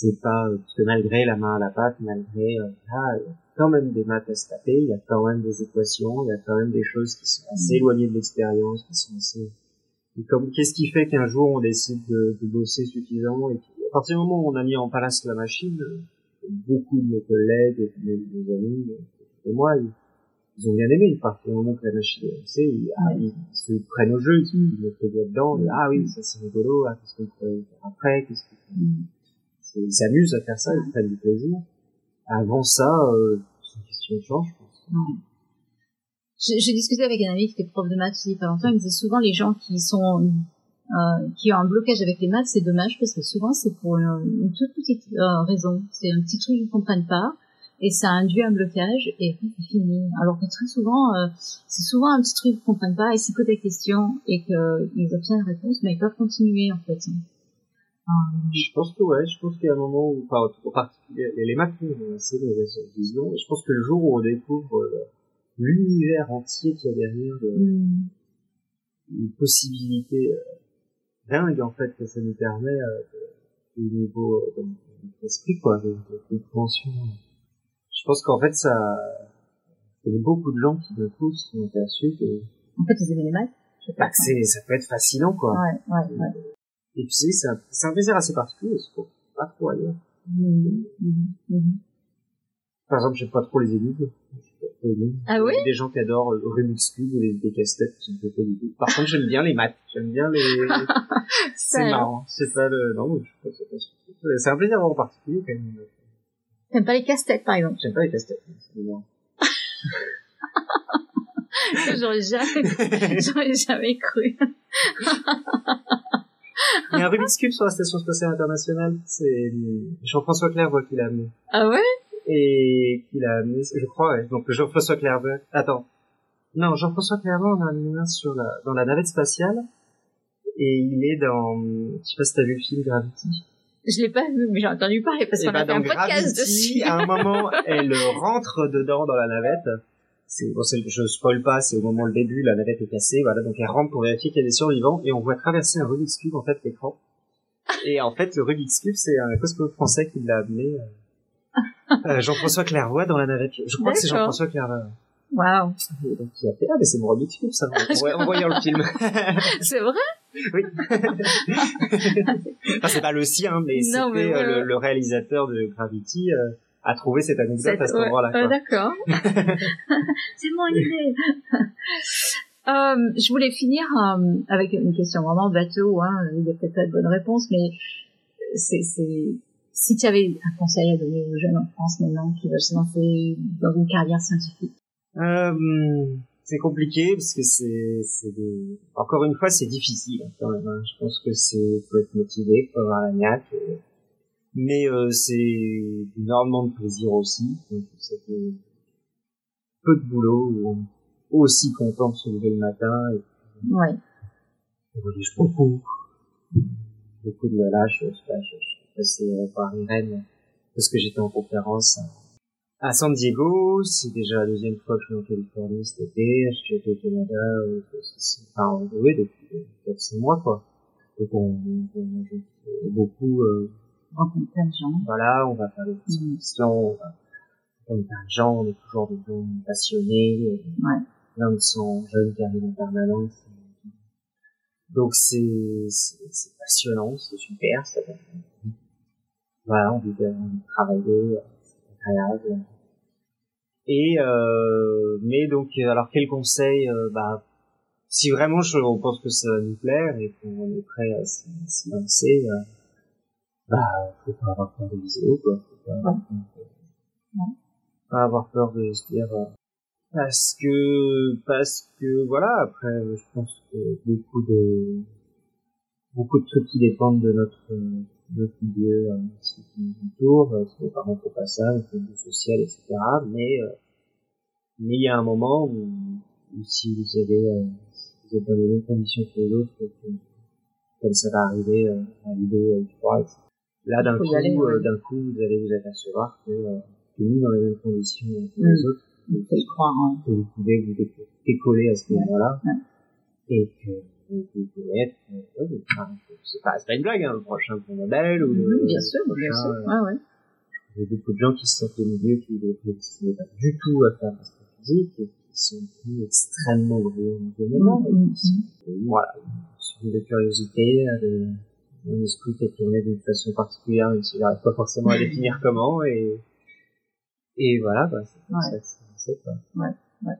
C'est pas, euh, parce que malgré la main à la pâte, malgré, euh, ah, il y a quand même des maths à se taper, il y a quand même des équations, il y a quand même des choses qui sont assez éloignées de l'expérience, qui sont assez, et comme, qu'est-ce qui fait qu'un jour on décide de, de bosser suffisamment et qu'à partir du moment où on a mis en place la machine, euh, beaucoup de mes collègues, et de mes, mes amis, et moi, ils, ils ont bien aimé. À partir du moment que la machine est lancée, ils, ah, ils se prennent au jeu, ils, ils mettent le doigt dedans, et, ah oui, ça c'est rigolo, ah, qu'est-ce qu'on pourrait faire après, qu'est-ce qu'on Mm. Ils s'amusent à faire ça, ils prennent du plaisir. Avant ça, euh, c'est une question de chance, je pense. J'ai discuté avec un ami qui était prof de maths il y a pas longtemps. Il me disait souvent les gens qui sont euh, qui ont un blocage avec les maths, c'est dommage parce que souvent c'est pour une, toute petite euh, raison. C'est un petit truc qu'ils comprennent pas et ça induit un blocage et après c'est fini. Alors que très souvent, c'est souvent un petit truc qu'ils comprennent pas, ils s'écoutent la question et qu'ils obtiennent la réponse, mais ils peuvent continuer en fait. Je pense que ouais, je pense qu'il y a un moment où, enfin, en particulier, les maths ont assez mauvaise vision, je pense que le jour où on découvre euh, l'univers entier qu'il y a derrière, mm. une possibilité euh, dingue en fait que ça nous permet euh, au niveau de notre esprit quoi, de, de compréhension. Je pense qu'en fait ça, il y a beaucoup de gens qui d'un coup sont aperçus que en fait ils aimaient les maths. Bah, c'est, ça peut être fascinant quoi. Ouais, ouais, ouais. Et puis c'est un, c'est un plaisir assez particulier, trouve. Pas trop ailleurs. Mmh, mmh, mmh. Par exemple, j'aime pas trop les énigmes. Ah oui? Des gens qui adorent le Rubik's Cube ou les, des casse-têtes, je ne pas du tout. Par contre, j'aime bien les maths. J'aime bien les, c'est marrant. C'est pas le, non, je sais pas, c'est un plaisir en particulier, quand même. T'aimes pas les casse-têtes, par exemple? J'aime pas les casse-têtes, c'est bien. j'aurais jamais, j'aurais jamais cru. Il y a un Rubik's Cube sur la Station Spatiale Internationale. C'est Jean-François Clairvoy qui l'a amené. Ah ouais? Et qui l'a amené, je crois, ouais. Donc Jean-François Clairvoy. Attends. Non, Jean-François Clairvoy, on a amené un sur la, dans la navette spatiale. Et il est dans, je sais pas si t'as vu le film Gravity. Je l'ai pas vu, mais j'ai entendu parler parce qu'on a fait un podcast dessus. À un moment, elle rentre dedans dans la navette c'est bon, je spoil pas, c'est au moment le début, la navette est cassée, voilà, donc elle rentre pour vérifier qu'il y a des survivants et on voit traverser un Rubik's Cube en fait l'écran. Et en fait, le Rubik's Cube, c'est un cosmonaute français qui l'a amené, euh, euh, Jean-François Clairvoy dans la navette. Je crois que c'est Jean-François Clairvoy. Waouh. Donc il a fait ah mais c'est mon Rubik's Cube ça en, voyant le film. c'est vrai? Oui. enfin, c'est pas le sien, mais c'était euh, le, le, réalisateur de Gravity. Euh, à trouver cette anecdote à ce moment-là. Euh, D'accord. c'est mon idée. euh, je voulais finir euh, avec une question vraiment bateau. Hein. Il n'y a peut-être pas de bonne réponse, mais c'est si tu avais un conseil à donner aux jeunes en France maintenant qui veulent se lancer dans une carrière scientifique? Euh, c'est compliqué parce que c'est des... encore une fois c'est difficile quand même. Hein. Je pense que c'est faut être motivé, faut avoir la niaque. Et mais euh, c'est énormément de plaisir aussi. Donc c'est peu de boulot où on est aussi content de se lever le matin. Et ouais. On relige beaucoup, beaucoup de là. Je, je, je, passé euh, par Irène parce que j'étais en conférence à San Diego. C'est déjà la deuxième fois que je suis en Californie cet été. Je suis au Canada, euh, enfin oui depuis 4 mois quoi. Donc on, on, on beaucoup euh, rencontre plein de gens. Voilà, on va faire des discussions, mmh. on va plein de gens, on est toujours des gens passionnés, ouais. plein de sont jeunes qui arrivent en permanence. Donc c'est, c'est, passionnant, c'est super, ça voilà, on veut, travailler, c'est agréable. Et euh, mais donc alors quel conseil euh, bah si vraiment je, on pense que ça va nous plaire et qu'on est prêt à s'y lancer euh, bah, faut pas avoir peur de viser quoi. Faut pas avoir, peur de, pas avoir peur de se dire, euh, parce que, parce que, voilà, après, je pense que beaucoup de, beaucoup de trucs qui dépendent de notre, notre milieu, euh, ce qui nous entoure, euh, si nos parents font pas ça, notre milieu social, etc. Mais, euh, mais il y a un moment où, où si vous avez, euh, si vous êtes dans les mêmes conditions que les autres, comme ça va arriver euh, à l'idée, à l'U3, etc Là, d'un coup, euh, d'un coup, vous allez vous apercevoir que, euh, que nous, dans les mêmes conditions que les mm. autres, vous pouvez croire, hein. que vous pouvez vous décoller à ce moment-là, et que vous pouvez être, euh, ouais, c'est pas, c'est pas une blague, hein, le prochain pour Nobel, ou le, bien sûr, prochain, bien sûr, ouais, ouais. Il y a beaucoup de gens qui se sortent au milieu, qui ne destinaient pas du tout à faire l'astrophysique, et qui sont plus extrêmement brillants dans ce moment. Mm, mm, voilà, une de curiosité, de, mon esprit qui est tourné d'une façon particulière, même si j'arrive pas forcément à définir comment, et, et voilà, bah, c'est ça, c'est quoi. Ouais, ouais.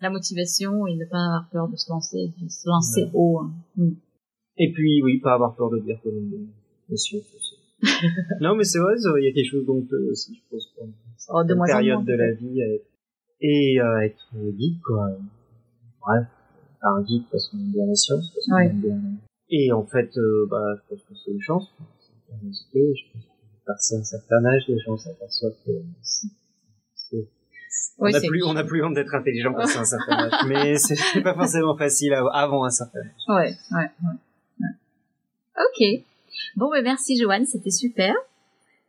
La motivation et ne pas avoir peur de se lancer, de se lancer haut. Hein. Mm. Et puis, oui, pas avoir peur de dire que bien sûr. non, mais c'est vrai, il y a quelque chose d'honteux aussi, je pense, pour oh, de période de la vie, et euh, être geek, quoi. Bref, un geek parce qu'on aime bien la science, parce qu'on aime bien et en fait, euh, bah, je pense que c'est une chance. C'est une je pense passer un certain âge, les gens s'aperçoivent que on n'a plus, on a plus honte d'être intelligent passé un certain âge, mais c'est pas forcément facile avant un certain âge. Ouais, ouais, ouais. Ok. Bon, ben merci Joanne, c'était super.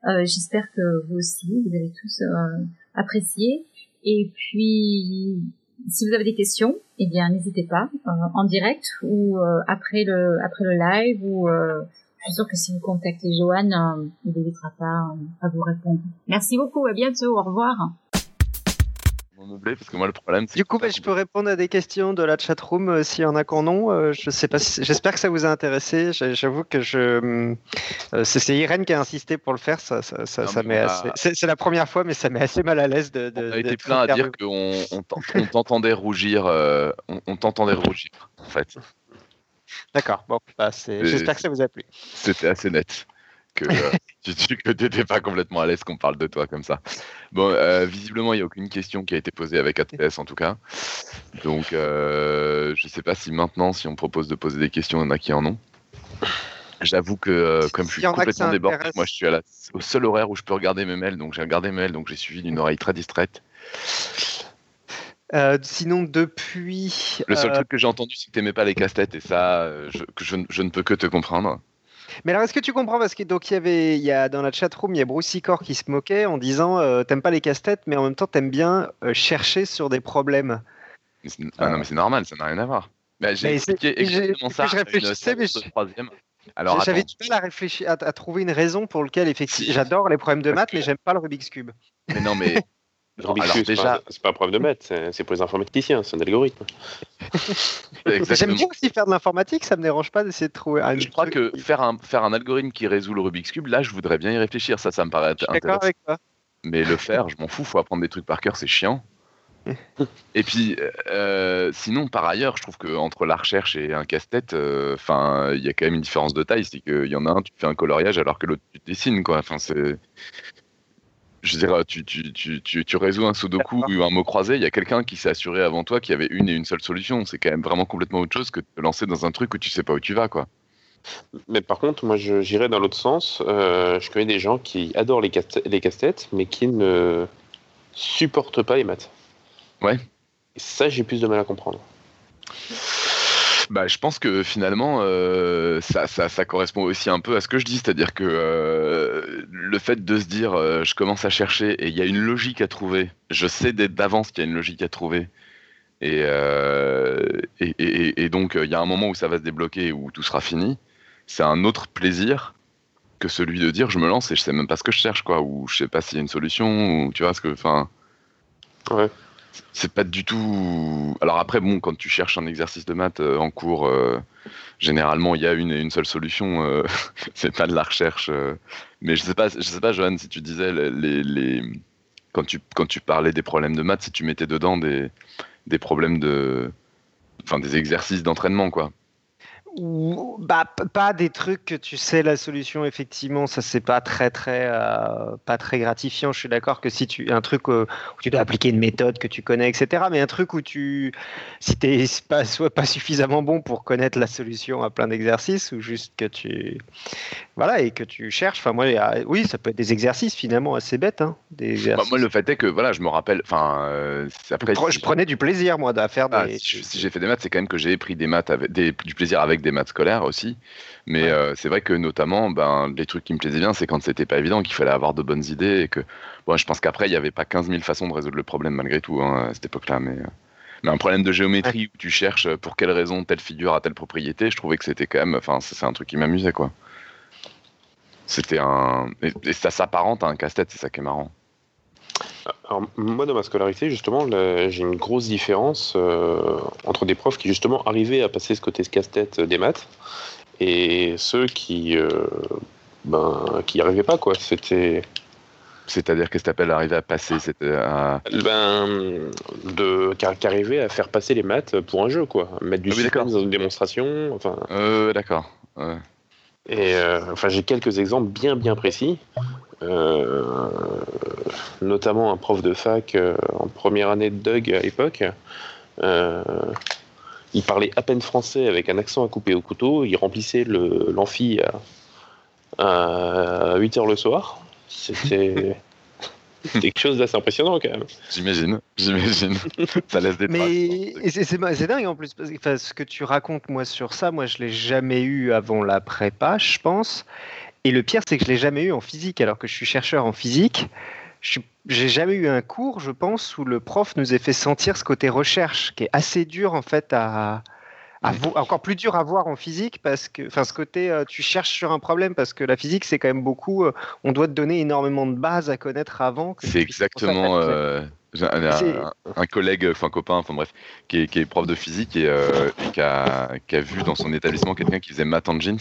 Euh, J'espère que vous aussi, vous avez tous euh, apprécié. Et puis, si vous avez des questions, eh bien, n'hésitez pas euh, en direct ou euh, après le après le live ou euh, je suis sûre que si vous contactez Joanne, il n'hésitera pas à vous répondre. Merci beaucoup, à bientôt, au revoir parce que moi le problème. Du coup, bah, je peux répondre à des questions de la chatroom room s'il y en a qu'on non. Euh, je sais pas. J'espère que ça vous a intéressé. J'avoue que je. Euh, c'est Irène qui a insisté pour le faire. Ça, ça, ça, C'est la première fois, mais ça met assez mal à l'aise de. de on a été plein à dire qu'on on, t'entendait rougir. Euh, on, t'entendait rougir, en fait. D'accord. Bon, bah, j'espère que ça vous a plu. C'était assez net que euh, tu n'étais pas complètement à l'aise qu'on parle de toi comme ça. Bon, euh, visiblement, il n'y a aucune question qui a été posée avec ATS en tout cas. Donc, euh, je ne sais pas si maintenant, si on propose de poser des questions, il y en a qui en ont. J'avoue que comme je suis complètement débordé, moi je suis à au seul horaire où je peux regarder mes mails, donc j'ai regardé mes mails, donc j'ai suivi d'une oreille très distraite. sinon, depuis. Le seul truc que j'ai entendu, c'est que tu n'aimais pas les casse-têtes, et ça, je, je, ne peux que te comprendre. Mais alors, est-ce que tu comprends? Parce que donc il y avait, il y a dans la chat room, il y a Bruce Sicor qui se moquait en disant, euh, t'aimes pas les casse-têtes, mais en même temps t'aimes bien euh, chercher sur des problèmes. Ah non, mais c'est normal, ça n'a rien à voir. Mais j'ai expliqué exactement ça. Je réfléchissais, mais Alors, j'avais du mal à réfléchir, à, trouver une raison pour laquelle effectivement, j'adore les problèmes de maths, mais j'aime pas le Rubik's cube. Mais non, mais alors, déjà, c'est pas, un problème de maths, c'est pour les informaticiens, c'est un algorithme. J'aime bien aussi faire de l'informatique, ça me dérange pas d'essayer de trouver. Un je crois que faire un, faire un algorithme qui résout le Rubik's Cube, là, je voudrais bien y réfléchir, ça, ça me paraît intéressant. avec toi. Mais le faire, je m'en fous, faut apprendre des trucs par cœur, c'est chiant. et puis, euh, sinon, par ailleurs, je trouve qu'entre la recherche et un casse-tête, euh, enfin, il y a quand même une différence de taille. C'est qu'il y en a un, tu fais un coloriage alors que l'autre, tu dessines, quoi. Enfin, c'est je veux dire, tu, tu, tu, tu, résous un sudoku ou un mot croisé, il y a quelqu'un qui s'est assuré avant toi qu'il y avait une et une seule solution. C'est quand même vraiment complètement autre chose que de te lancer dans un truc où tu sais pas où tu vas, quoi. Mais par contre, moi, j'irais dans l'autre sens. Euh, je connais des gens qui adorent les casse-têtes, mais qui ne supportent pas les maths. Ouais. Et ça, j'ai plus de mal à comprendre. Bah, je pense que finalement, euh, ça, ça, ça, correspond aussi un peu à ce que je dis, c'est-à-dire que euh, le fait de se dire, euh, je commence à chercher et il y a une logique à trouver, je sais d'avance qu'il y a une logique à trouver, et, et, et, et, donc il y a un moment où ça va se débloquer, où tout sera fini, c'est un autre plaisir que celui de dire, je me lance et je sais même pas ce que je cherche, quoi, ou je sais pas s'il y a une solution, ou tu vois, ce que, enfin... Ouais c'est pas du tout. Alors après, bon, quand tu cherches un exercice de maths euh, en cours, euh, généralement il y a une une seule solution. Euh, c'est pas de la recherche. mais je sais pas, je sais pas, Johan, si tu disais les, les, quand tu quand tu parlais des problèmes de maths, si tu mettais dedans des des problèmes de, enfin des exercices d'entraînement, quoi ou bah pas des trucs que tu sais la solution effectivement ça c'est pas très très euh, gratifiant. Je suis d'accord que si tu un truc euh, où tu dois appliquer une méthode que tu connais etc mais un truc où tu si t'es soit pas suffisamment bon pour connaître la solution à plein d'exercices ou juste que tu voilà et que tu cherches enfin moi oui ça peut être des exercices finalement assez bêtes hein, des bah, moi le fait est que voilà je me rappelle enfin euh, après je, prenais du plaisir moi à faire ah, des... si, j'ai fait des maths c'est quand même que j'ai pris des maths avec des, du plaisir avec des maths scolaires aussi. Mais euh, c'est vrai que notamment, ben, les trucs qui me plaisaient bien, c'est quand c'était pas évident, qu'il fallait avoir de bonnes idées et que, bon, je pense qu'après, il n'y avait pas 15 000 façons de résoudre le problème malgré tout hein, à cette époque-là. Mais, euh, mais un problème de géométrie où tu cherches pour quelle raison telle figure a telle propriété, je trouvais que c'était quand même, enfin, c'est un truc qui m'amusait, quoi. C'était un. Et, ça s'apparente à un casse-tête, c'est ça qui est marrant. Alors, moi, dans ma scolarité, justement, j'ai une grosse différence euh, entre des profs qui, justement, arrivaient à passer ce côté casse-tête des maths et ceux qui euh, ben, qui n'y arrivaient pas, quoi. C'était. C'est-à-dire, qu'est-ce que t'appelles arriver à passer? C'était Ben, de, qui, arrivait à faire passer les maths pour un jeu, quoi. Mettre du ah dans une démonstration, enfin... Euh, d'accord. Et enfin, j'ai quelques exemples bien bien précis. Euh, notamment un prof de fac euh, en première année de Doug à l'époque. Euh, il parlait à peine français avec un accent à couper au couteau. Il remplissait l'amphi à, à 8 heures le soir. C'était. quelque chose d'assez impressionnant quand même. J'imagine, j'imagine. ça laisse des Mais c'est dingue en plus, parce que ce que tu racontes moi sur ça, moi je l'ai jamais eu avant la prépa, je pense. Et le pire, c'est que je l'ai jamais eu en physique, alors que je suis chercheur en physique. J'ai jamais eu un cours, je pense, où le prof nous ait fait sentir ce côté recherche, qui est assez dur en fait à, encore plus dur à voir en physique parce que, enfin, ce côté, euh, tu cherches sur un problème parce que la physique, c'est quand même beaucoup. Euh, on doit te donner énormément de bases à connaître avant. C'est exactement. J'ai un, collègue, enfin copain, enfin bref, qui est, qui est, prof de physique et, euh, qui, a, qui, a, vu dans son établissement quelqu'un qui faisait maths en jeans.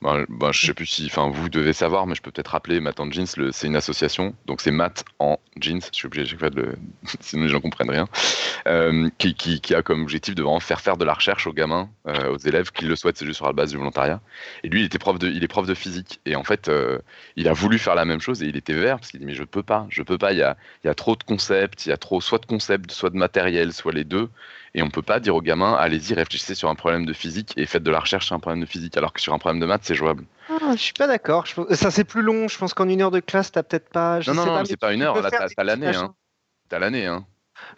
Ben, ben, je sais plus si, enfin vous devez savoir, mais je peux peut-être rappeler maths en jeans. C'est une association, donc c'est maths en jeans. Je suis obligé chaque fois de le, sinon les gens comprennent rien. Euh, qui, a comme objectif de vraiment faire faire de la recherche aux gamins, euh, aux élèves qui le souhaitent, c'est juste sur la base du volontariat. Et lui, il était prof de, il est prof de physique et en fait, euh, il a voulu faire la même chose et il était vert parce qu'il dit mais je peux pas, je peux pas. Il y a, y a trop de concepts il y a trop soit de concepts, soit de matériel, soit les deux. Et on peut pas dire aux gamins, allez-y, réfléchissez sur un problème de physique et faites de la recherche sur un problème de physique, alors que sur un problème de maths, c'est jouable. Ah, je suis pas d'accord. Ça, c'est plus long. Je pense qu'en une heure de classe, t'as peut-être pas. non, non, non, c'est pas une heure. Là, t'as l'année. Hein. T'as l'année. Hein.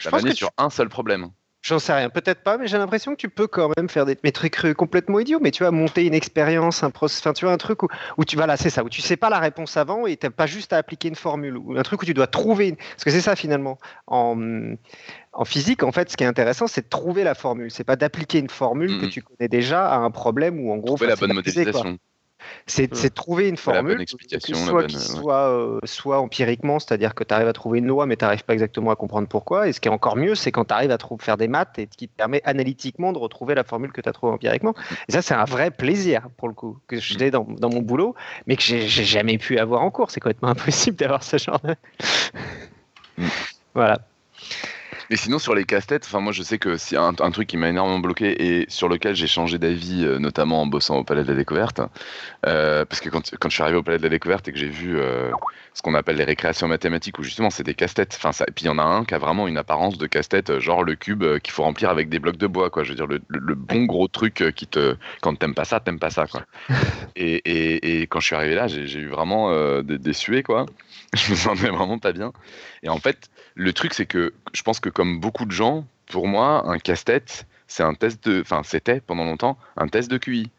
T'as l'année sur un seul problème. J'en sais rien, peut-être pas, mais j'ai l'impression que tu peux quand même faire des trucs complètement idiots, mais tu vas monter une expérience, un enfin, tu vois, un truc où, où tu vas là, c'est ça, où tu sais pas la réponse avant et t'as pas juste à appliquer une formule, ou un truc où tu dois trouver, une... parce que c'est ça finalement. En, en physique, en fait, ce qui est intéressant, c'est de trouver la formule. C'est pas d'appliquer une formule que tu connais déjà à un problème ou en gros. Trouver la bonne modélisation. C'est de trouver une formule explication, soit, qui soit, euh, soit, empiriquement, c'est-à-dire que tu arrives à trouver une loi, mais tu n'arrives pas exactement à comprendre pourquoi. Et ce qui est encore mieux, c'est quand tu arrives à faire des maths et qui te permet analytiquement de retrouver la formule que tu as trouvée empiriquement. Et ça, c'est un vrai plaisir, pour le coup, que j'ai mm. dans, dans, mon boulot, mais que j'ai jamais pu avoir en cours. C'est complètement impossible d'avoir ce genre de. Mm. voilà. Mais sinon, sur les casse-têtes, enfin, moi, je sais que c'est un, truc qui m'a énormément bloqué et sur lequel j'ai changé d'avis, euh, notamment en bossant au Palais de la Découverte. Euh, parce que quand, quand, je suis arrivé au Palais de la Découverte et que j'ai vu euh, ce qu'on appelle les récréations mathématiques, où justement, c'est des casse-têtes. Enfin, ça, et puis, il y en a un qui a vraiment une apparence de casse-tête, genre le cube qu'il faut remplir avec des blocs de bois, quoi. Je veux dire, le, le, bon gros truc qui te. Quand t'aimes pas ça, t'aimes pas ça, quoi. et, et, et, quand je suis arrivé là, j'ai eu vraiment des, des suées, quoi. Je me sentais vraiment pas bien. Et en fait, le truc, c'est que je pense que comme beaucoup de gens, pour moi, un casse-tête, c'est un test de, enfin, c'était pendant longtemps un test de QI.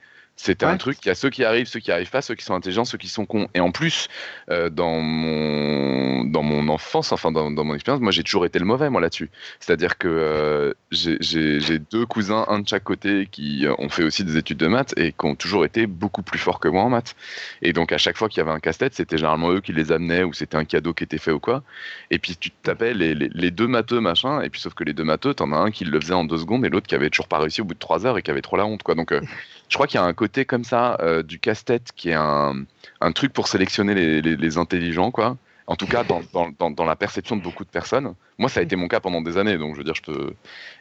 C'était un truc, il y a ceux qui arrivent, ceux qui arrivent pas, ceux qui sont intelligents, ceux qui sont cons. Et en plus, euh, dans, mon, dans mon enfance, enfin dans, mon expérience, moi j'ai toujours été le mauvais, moi là-dessus. C'est-à-dire que euh, j'ai deux cousins, un de chaque côté, qui ont fait aussi des études de maths et qui ont toujours été beaucoup plus forts que moi en maths. Et donc à chaque fois qu'il y avait un casse-tête, c'était généralement eux qui les amenaient ou c'était un cadeau qui était fait ou quoi. Et puis tu t'appelles les, les, deux matheux, machin, et puis sauf que les deux matheux, t'en as un qui le faisait en deux secondes et l'autre qui avait toujours pas réussi au bout de trois heures et qui avait trop la honte, quoi. Donc euh, je crois qu'il y a un côté comme ça euh, du casse-tête qui est un, un, truc pour sélectionner les, les, intelligents, quoi. En tout cas, dans, dans, dans, la perception de beaucoup de personnes. Moi, ça a été mon cas pendant des années, donc je veux dire, je peux.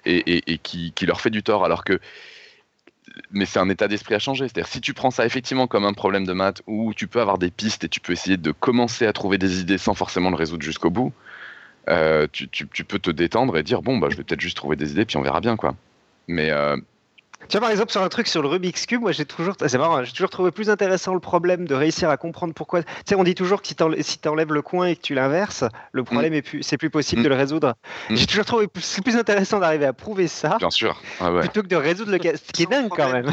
Et, et, qui, qui, leur fait du tort, alors que. Mais c'est un état d'esprit à changer. C'est-à-dire, si tu prends ça effectivement comme un problème de maths où tu peux avoir des pistes et tu peux essayer de commencer à trouver des idées sans forcément le résoudre jusqu'au bout, euh, tu, tu, tu, peux te détendre et dire bon, bah, je vais peut-être juste trouver des idées, puis on verra bien, quoi. Mais, euh, tu vois, par exemple, sur un truc sur le Rubik's Cube, moi j'ai toujours, c'est marrant, j'ai toujours trouvé plus intéressant le problème de réussir à comprendre pourquoi. Tu sais, on dit toujours que si tu enlèves le coin et que tu l'inverses, le problème mm. est plus, c'est plus possible mm. de le résoudre. Mm. J'ai toujours trouvé plus, plus intéressant d'arriver à prouver ça. Bien sûr. Plutôt que de résoudre le cas. Ce qui est dingue quand même.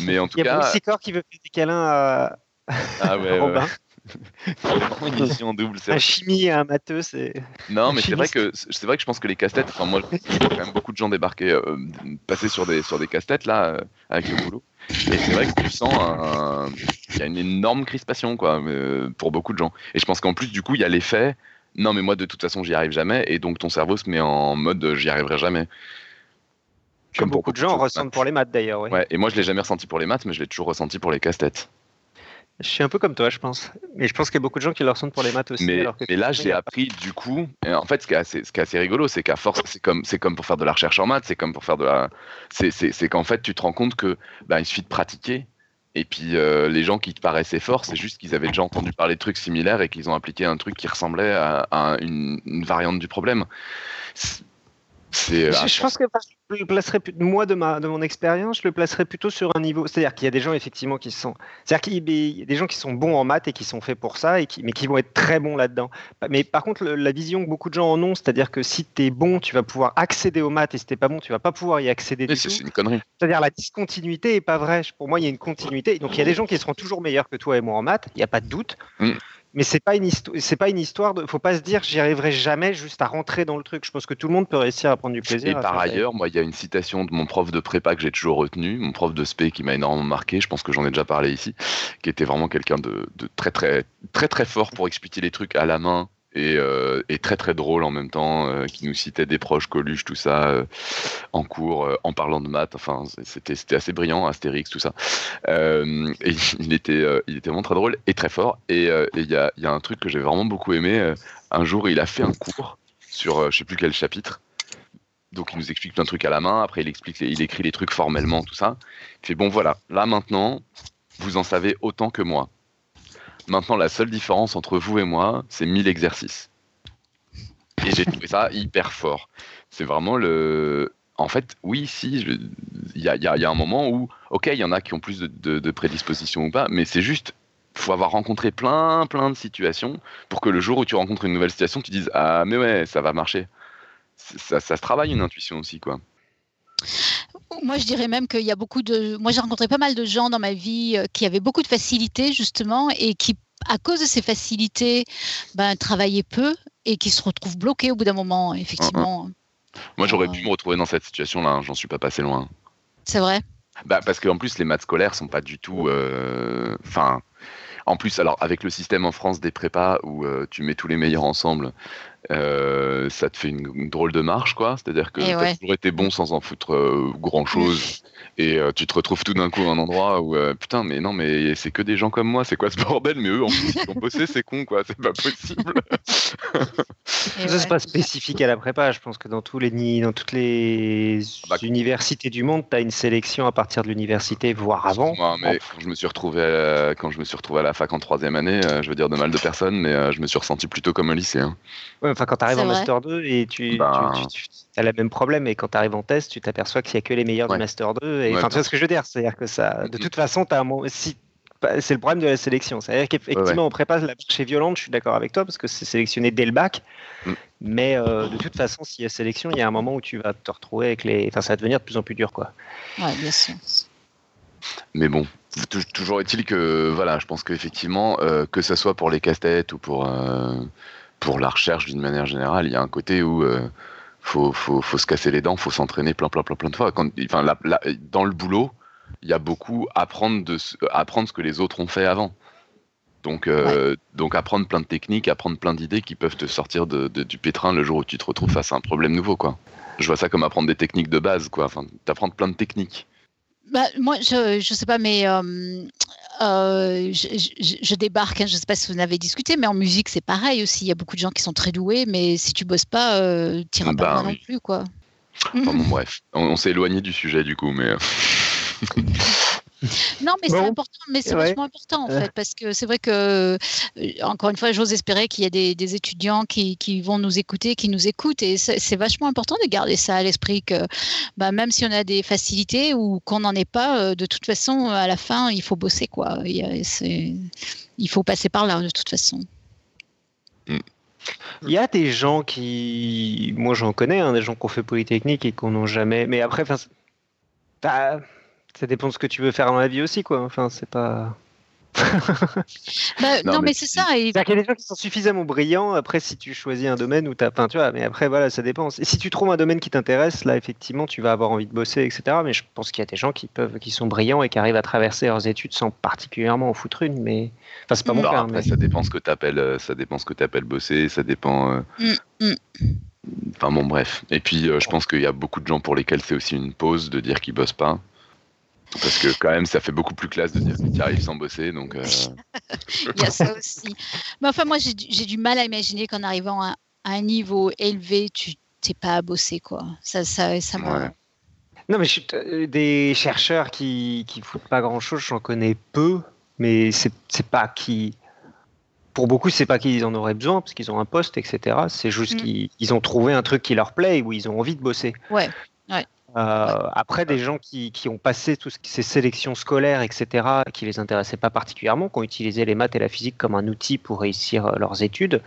Mais en tout cas. Il y a Bruce qui veut faire des câlins à. Ah ouais, Robin. Une double. Un chimie et un matheux, c'est. Non, mais c'est vrai que c'est vrai que je pense que les casse-têtes. Enfin, moi, je vois quand même beaucoup de gens débarquer, euh, passer sur des sur des casse-têtes là euh, avec le boulot. Et c'est vrai que tu sens un... qu'il y a une énorme crispation quoi euh, pour beaucoup de gens. Et je pense qu'en plus du coup il y a l'effet. Non, mais moi de toute façon j'y arrive jamais, et donc ton cerveau se met en mode j'y arriverai jamais. Comme beaucoup de gens ressentent pour les maths d'ailleurs. Ouais. ouais. Et moi je l'ai jamais ressenti pour les maths, mais je l'ai toujours ressenti pour les casse-têtes. Je suis un peu comme toi, je pense. Mais je pense qu'il y a beaucoup de gens qui le ressentent pour les maths aussi. Mais, alors là, j'ai appris du coup. en fait, ce qui est assez, ce qui est assez rigolo, c'est qu'à force, c'est comme, c'est comme pour faire de la recherche en maths, c'est comme pour faire de la. C'est qu'en fait, tu te rends compte que bah, il suffit de pratiquer. Et puis, euh, les gens qui te paraissaient forts, c'est juste qu'ils avaient déjà entendu parler de trucs similaires et qu'ils ont appliqué un truc qui ressemblait à, une, une variante du problème je, je, pense que je le placerais moi de ma de mon expérience, je le placerais plutôt sur un niveau. C'est-à-dire qu'il y a des gens effectivement qui sont, c'est-à-dire qu'il y a des gens qui sont bons en maths et qui sont faits pour ça et qui, mais qui vont être très bons là-dedans. Mais par contre, la vision que beaucoup de gens en ont, c'est-à-dire que si tu es bon, tu vas pouvoir accéder aux maths et si t'es pas bon, tu vas pas pouvoir y accéder. C'est une connerie. C'est-à-dire la discontinuité est pas vraie. Pour moi, il y a une continuité. Donc il y a des gens qui seront toujours meilleurs que toi et moi en maths, il n'y a pas de doute. Mm mais c'est pas une histoire c'est pas une histoire de faut pas se dire j'y arriverai jamais juste à rentrer dans le truc. Je pense que tout le monde peut réussir à prendre du plaisir et par ailleurs moi il y a une citation de mon prof de prépa que j'ai toujours retenu mon prof de spé qui m'a énormément marqué je pense que j'en ai déjà parlé ici qui était vraiment quelqu'un de, de, très très très très fort pour expliquer les trucs à la main euh, et, très très drôle en même temps, euh, qui nous citait des proches, Coluche, tout ça, euh, en cours, en parlant de maths. Enfin, c'était assez brillant, Astérix, tout ça. et il était il était vraiment très drôle et très fort. Et il y a, y a un truc que j'ai vraiment beaucoup aimé. Un jour, il a fait un cours sur je sais plus quel chapitre. Donc il nous explique plein de trucs à la main. Après, il explique, il écrit les trucs formellement, tout ça. Il fait bon voilà, là maintenant, vous en savez autant que moi. Maintenant, la seule différence entre vous et moi, c'est 1000 exercices. Et j'ai trouvé ça hyper fort. C'est vraiment le. En fait, oui, si, il y, a, un moment où, ok, il y en a qui ont plus de, de, prédisposition ou pas, mais c'est juste, faut avoir rencontré plein, plein de situations pour que le jour où tu rencontres une nouvelle situation, tu dises ah mais ouais, ça va marcher. Ça se travaille une intuition aussi, quoi. Moi, je dirais même qu'il y a beaucoup de. Moi, j'ai rencontré pas mal de gens dans ma vie euh, qui avaient beaucoup de facilité, justement, et qui, à cause de ces facilités, ben, travaillaient peu et qui se retrouvent bloqués au bout d'un moment, effectivement. Moi, j'aurais pu me retrouver dans cette situation-là, hein, j'en suis pas passé loin. C'est vrai bah, Parce qu'en plus, les maths scolaires sont pas du tout. Euh, enfin. En plus, alors avec le système en France des prépas où euh, tu mets tous les meilleurs ensemble, euh, ça te fait une, drôle de marche, quoi. C'est-à-dire que tu as toujours été bon sans en foutre euh, grand-chose. et euh, tu te retrouves tout d'un coup à un endroit où, putain, mais non, mais c'est que des gens comme moi, c'est quoi ce bordel? Mais eux, en plus, ils ont bossé, c'est con, quoi. C'est pas possible. ça, c'est pas spécifique à la prépa. Je pense que dans, tous les, dans toutes les ah bah, universités du monde, tu as une sélection à partir de l'université, voire avant. mais quand je me suis retrouvé à, quand je me suis retrouvé à la fac en troisième année, je veux dire de mal de personne, mais je me suis ressenti plutôt comme un lycéen. Enfin, quand tu arrives en Master 2 et tu, bah. as le même problème, et quand tu arrives en test, tu t'aperçois qu'il n'y a que les meilleurs du Master 2. Et, enfin, tu vois ce que je veux dire C'est-à-dire que ça, de toute façon, as un, si, c'est le problème de la sélection. C'est-à-dire qu'effectivement, on prépare la marche est violente, je suis d'accord avec toi, parce que c'est sélectionné dès le bac. Mm. Mais euh, de toute façon, s'il y a sélection, il y a un moment où tu vas te retrouver avec les. Enfin, ça va devenir de plus en plus dur, quoi. Ouais, bien sûr. Mais bon, toujours est-il que, voilà, je pense qu'effectivement, euh, que ce soit pour les casse-têtes ou pour. Euh, pour la recherche d'une manière générale, il y a un côté où euh, faut, faut, faut, se casser les dents, faut s'entraîner plein, plein, plein, plein de fois. Quand, enfin, dans le boulot, il y a beaucoup apprendre de apprendre ce que les autres ont fait avant. Donc, euh, donc apprendre plein de techniques, apprendre plein d'idées qui peuvent te sortir de, du pétrin le jour où tu te retrouves face à un problème nouveau, quoi. Je vois ça comme apprendre des techniques de base, quoi. Enfin, t'apprendre plein de techniques. Bah, moi, je, je sais pas, mais euh, euh, je, débarque, hein, je ne sais pas si vous en avez discuté, mais en musique, c'est pareil aussi. Il y a beaucoup de gens qui sont très doués, mais si tu bosses pas, euh, tu n'iras pas bah non plus. Quoi. bref, on, s'est éloigné du sujet du coup, mais. Euh. Non, mais c'est important, mais c'est vachement important en fait, parce que c'est vrai que, euh, encore une fois, j'ose espérer qu'il y a des, étudiants qui, vont nous écouter, qui nous écoutent, et c'est vachement important de garder ça à l'esprit que, bah, même si on a des facilités ou qu'on n'en ait pas, euh, de toute façon, à la fin, il faut bosser quoi. Il, il faut passer par là de toute façon. Mm. Il y a des gens qui, moi j'en connais, hein, des gens qui ont fait Polytechnique et qui n'ont jamais. Mais après, enfin, ça dépend de ce que tu veux faire dans la vie aussi, quoi. Enfin, c'est pas. Bah, non, mais, c'est ça. Il y a des gens qui sont suffisamment brillants. Après, si tu choisis un domaine où tu as. Enfin, tu vois, mais après, voilà, ça dépend. Et si tu trouves un domaine qui t'intéresse, là, effectivement, tu vas avoir envie de bosser, etc. Mais je pense qu'il y a des gens qui peuvent, qui sont brillants et qui arrivent à traverser leurs études sans particulièrement en foutre une. Mais. Enfin, c'est pas mon cas. Après, ça dépend ce que tu appelles, euh, ça dépend ce que appelles bosser. Ça dépend. Euh, mm, mm. Enfin, bon, bref. Et puis, euh, je pense qu'il y a beaucoup de gens pour lesquels c'est aussi une pause de dire qu'ils bossent pas. Parce que quand même, ça fait beaucoup plus classe de dire que tu arrives sans bosser. Donc, euh. Il y a ça aussi. Mais enfin, moi, j'ai du mal à imaginer qu'en arrivant à, un niveau élevé, tu n'es pas à bosser. Quoi. Ça, ça, ça Non, mais je, des chercheurs qui, qui foutent pas grand-chose, j'en connais peu. Mais c'est pas qui pour beaucoup, c'est pas qu'ils en auraient besoin parce qu'ils ont un poste, etc. C'est juste mm. qu'ils ont trouvé un truc qui leur plaît ou ils ont envie de bosser. Ouais. Euh, après, des gens qui, ont passé toutes ces sélections scolaires, etc., qui les intéressaient pas particulièrement, qui ont utilisé les maths et la physique comme un outil pour réussir euh, leurs études.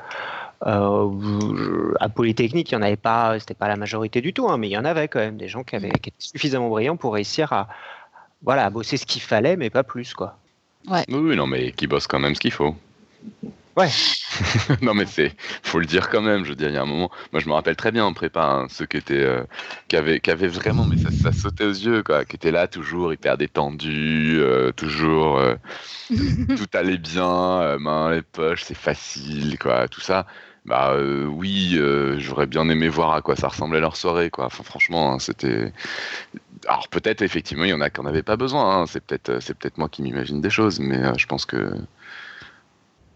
Euh, à Polytechnique, il n'y en avait pas, c'était pas la majorité du tout, hein, mais il y en avait quand même des gens qui, avaient, qui étaient suffisamment brillants pour réussir à, voilà, à bosser ce qu'il fallait, mais pas plus, quoi. Ouais. Oui, non, mais qui bossent quand même ce qu'il faut. Ouais. non mais c'est, faut le dire quand même. Je veux dire, il y a un moment, moi je me rappelle très bien en prépa hein, ceux qui étaient, euh, qui avaient, qui avaient vraiment, mais ça, ça, sautait aux yeux quoi, qui étaient là toujours hyper détendus, euh, toujours, euh, tout allait bien, main les poches, c'est facile quoi, tout ça. Bah oui, j'aurais bien aimé voir à quoi ça ressemblait leur soirée quoi. Enfin franchement, hein, c'était. Alors peut-être effectivement il y en a qui n'en avaient pas besoin. Hein. C'est peut-être, c'est peut-être moi qui m'imagine des choses, mais je pense que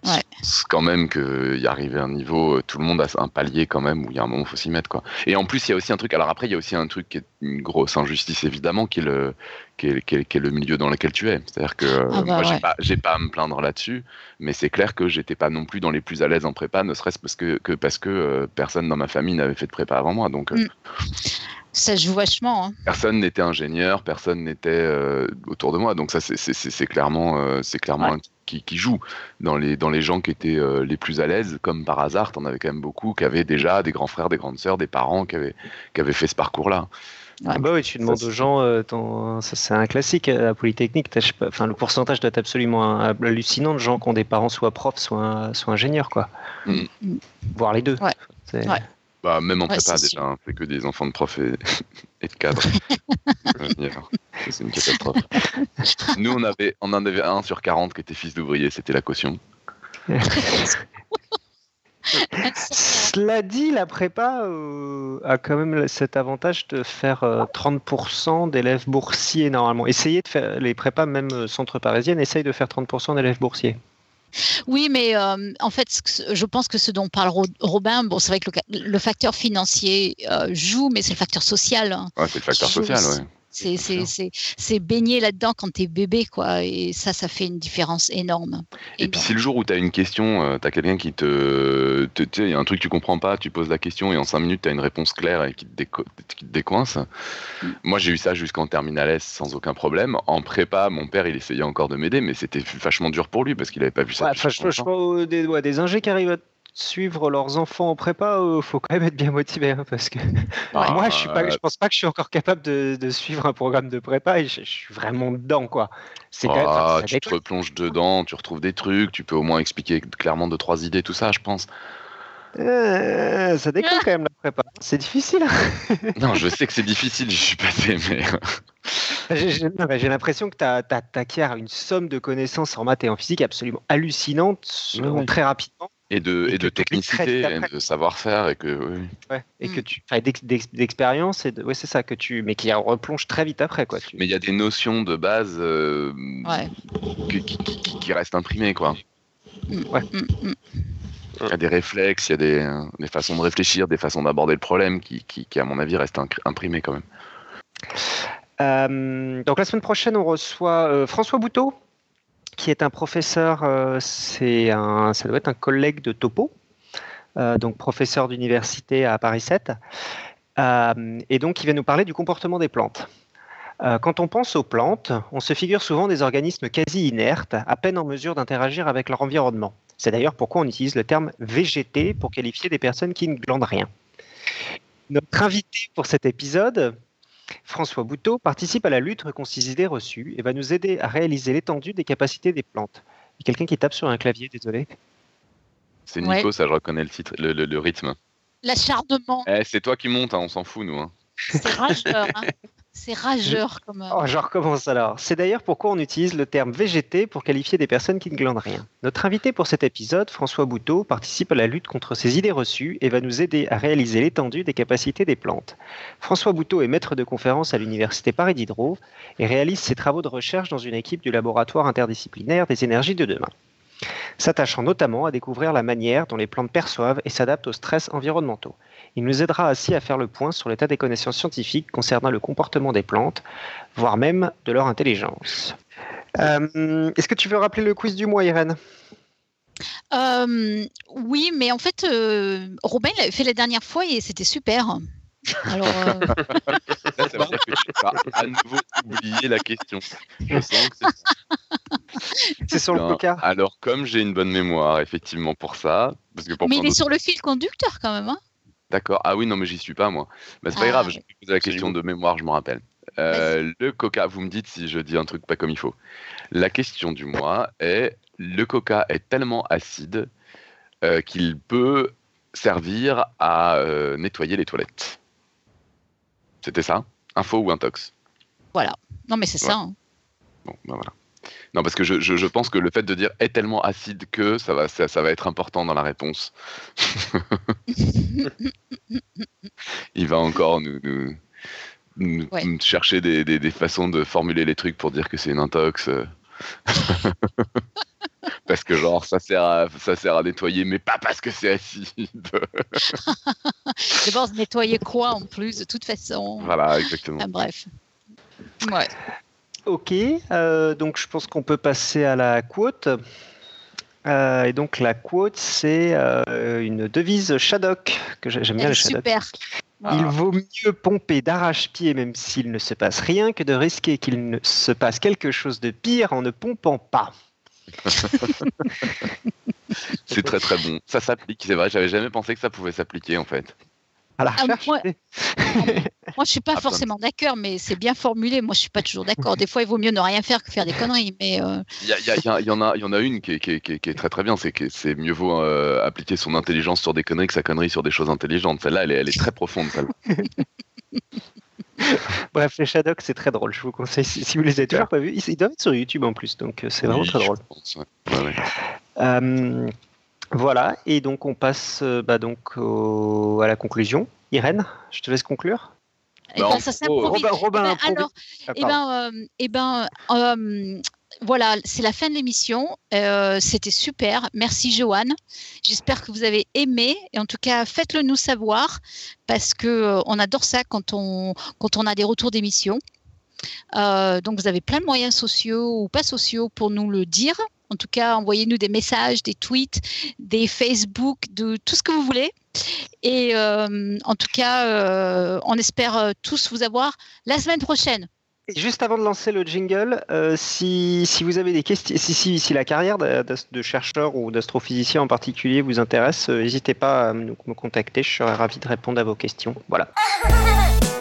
Ouais. Quand même qu'il y arrivé à un niveau, euh, tout le monde a un palier quand même où il y a un moment faut s'y mettre quoi. Et en plus il y a aussi un truc, alors après il y a aussi un truc qui est une grosse injustice évidemment, qui est le, qui est, qui est, le milieu dans lequel tu es. C'est-à-dire que ah bah moi j'ai pas, j'ai pas à me plaindre là-dessus, mais c'est clair que j'étais pas non plus dans les plus à l'aise en prépa, ne serait-ce parce que, que parce que euh, personne dans ma famille n'avait fait de prépa avant moi, donc. Euh, mm. Ça joue vachement. Hein. Personne n'était ingénieur, personne n'était autour de moi, donc ça c'est clairement, c'est clairement qui, jouent dans les, dans les gens qui étaient euh, les plus à l'aise, comme par hasard, t'en avais quand même beaucoup qui avaient déjà des grands frères, des grandes sœurs, des parents qui avaient, qui avaient fait ce parcours-là. Ah bah oui, tu demandes aux gens, euh, c'est un classique à la Polytechnique, enfin, le pourcentage doit être absolument hallucinant de gens qui ont des parents soit profs, soit, soit ingénieurs, quoi. Mm. Voire les deux. Ouais. Bah, même en prépa, déjà, hein, c'est que des enfants de profs et, de cadres. c'est une catastrophe. Nous, on, avait, on en avait un sur 40 qui était fils d'ouvrier, c'était la caution. Cela dit, la prépa euh, a quand même cet avantage de faire 30% euh, d'élèves boursiers normalement. Essayez de faire les prépas, même euh, centre parisienne, essayent de faire 30% d'élèves boursiers. Oui, mais euh, en fait, je pense que ce dont parle Robin, bon, c'est vrai que le, facteur financier euh, joue, mais c'est le facteur social. Hein, c'est le facteur social, oui. C'est baigner là-dedans quand tu es bébé, quoi. Et ça, ça fait une différence énorme. Et puis, si le jour où tu as une question, euh, tu as quelqu'un qui te. Tu sais, il y a un truc que tu comprends pas, tu poses la question et en 5 minutes, tu as une réponse claire et qui te, qui te décoince. Mm. Moi, j'ai eu ça jusqu'en terminale S sans aucun problème. En prépa, mon père, il essayait encore de m'aider, mais c'était vachement dur pour lui parce qu'il avait pas vu ça. Ouais, je, des, ouais, des ingés qui arrivent à suivre leurs enfants en prépa, il euh, faut quand même être bien motivé hein, parce que ah, moi je suis pas, je pense pas que je suis encore capable de, suivre un programme de prépa et je, suis vraiment dedans quoi. C'est ah, tu te replonges dedans, tu retrouves des trucs, tu peux au moins expliquer clairement deux trois idées, tout ça, je pense. Euh, ça déconne quand même la prépa. C'est difficile. non, je sais que c'est difficile, je suis passé, mais. J'ai l'impression que tu as, une somme de connaissances en maths et en physique absolument hallucinante très rapidement et de, et, de technicité, et de savoir-faire et que et que mm. tu d'expérience et c'est ça que tu mais qui replonge très vite après quoi. Mais il y a des notions de base euh, qui, restent imprimées quoi. Mm. Mm, il y a des réflexes, il y a des, des façons de réfléchir, des façons d'aborder le problème qui, qui, à mon avis, restent imprimées quand même. Euh, donc la semaine prochaine, on reçoit euh, François Bouteau, qui est un professeur, euh, c'est un, ça doit être un collègue de Topo, euh, donc professeur d'université à Paris 7, euh, et donc il va nous parler du comportement des plantes. Quand on pense aux plantes, on se figure souvent des organismes quasi inertes, à peine en mesure d'interagir avec leur environnement. C'est d'ailleurs pourquoi on utilise le terme végété pour qualifier des personnes qui ne glandent rien. Notre invité pour cet épisode, François Bouteau participe à la lutte contre ces idées reçues et va nous aider à réaliser l'étendue des capacités des plantes. Il y a quelqu'un qui tape sur un clavier, désolé. C'est Nico, ça je reconnais le titre, le, rythme. L'acharnement. Eh, c'est toi qui montes, hein, on s'en fout nous. Hein. C'est rageur. Hein. C'est rageur comme. Oh, je recommence alors. C'est d'ailleurs pourquoi on utilise le terme végété pour qualifier des personnes qui ne glandent rien. Notre invité pour cet épisode, François Bouteau, participe à la lutte contre ces idées reçues et va nous aider à réaliser l'étendue des capacités des plantes. François Bouteau est maître de conférence à l'Université Paris Diderot et réalise ses travaux de recherche dans une équipe du laboratoire interdisciplinaire des énergies de demain s'attachant notamment à découvrir la manière dont les plantes perçoivent et s'adaptent aux stress environnementaux. Il nous aidera ainsi à faire le point sur l'état des connaissances scientifiques concernant le comportement des plantes, voire même de leur intelligence. Euh, est-ce que tu veux rappeler le quiz du mois, Irène? Oui, mais en fait, Robin l'avait fait la dernière fois et c'était super. Alors, euh... ça veut dire que tu vas à nouveau oublier la question. Je sens que c'est sur le coca. Alors, comme j'ai une bonne mémoire, effectivement, pour ça. Parce que pour mais il est sur le fil conducteur quand même. Hein D'accord. Ah oui, non, mais j'y suis pas, moi. Mais c'est pas ah, grave, je la question de mémoire, je me rappelle. Euh, le coca, vous me dites si je dis un truc pas comme il faut. La question du mois est le coca est tellement acide euh, qu'il peut servir à euh, nettoyer les toilettes. C'était ça? Info ou intox? Voilà. Non, mais c'est ça. Hein. Bon, ben voilà. Non, parce que je, je, pense que le fait de dire est tellement acide que ça va, ça, va être important dans la réponse. Il va encore nous, nous, chercher des, des, des, façons de formuler les trucs pour dire que c'est une intox. parce que genre ça sert à, ça sert à nettoyer, mais pas parce que c'est acide. D'abord, nettoyer quoi en plus, de toute façon. Voilà, exactement. bref. Ouais. Ok, euh, donc je pense qu'on peut passer à la quote. Euh, et donc la quote, c'est euh, une devise Shadok, que j'aime bien le Shadok. Super. Il vaut mieux pomper d'arrache-pied même s'il ne se passe rien que de risquer qu'il ne se passe quelque chose de pire en ne pompant pas. c'est très très bon. Ça s'applique, c'est vrai, j'avais jamais pensé que ça pouvait s'appliquer en fait. Ah, moi, moi, je suis pas forcément d'accord, mais c'est bien formulé. Moi, je suis pas toujours d'accord. Des fois, il vaut mieux ne rien faire que faire des conneries. Mais euh, il y, en a, il y en a une qui est, très très bien. C'est que c'est mieux vaut euh, appliquer son intelligence sur des conneries que sa connerie sur des choses intelligentes. Celle-là, elle, est, très profonde. Bref, les Shadocks, c'est très drôle. Je vous conseille, si, vous les avez toujours pas vus, ils, doivent être sur YouTube en plus, donc euh, c'est vraiment très drôle. Euh, voilà, et donc on passe euh, bah, donc à la conclusion. Irène, je te laisse conclure. Ben, ça Robin, Robin, eh ben, alors, eh ben, eh ben voilà, c'est la fin de l'émission. Euh, c'était super. Merci Joanne. J'espère que vous avez aimé. Et en tout cas, faites-le nous savoir parce que euh, on adore ça quand on, quand on a des retours d'émission. Euh, donc vous avez plein de moyens sociaux ou pas sociaux pour nous le dire. En tout cas, envoyez-nous des messages, des tweets, des Facebook, de tout ce que vous voulez. Et en tout cas, on espère tous vous avoir la semaine prochaine. Juste avant de lancer le jingle, euh, si, si, vous avez des questions, si, si, si la carrière de, de chercheur ou d'astrophysicien en particulier vous intéresse, euh, n'hésitez pas à me, me contacter, je serai ravi de répondre à vos questions. Voilà.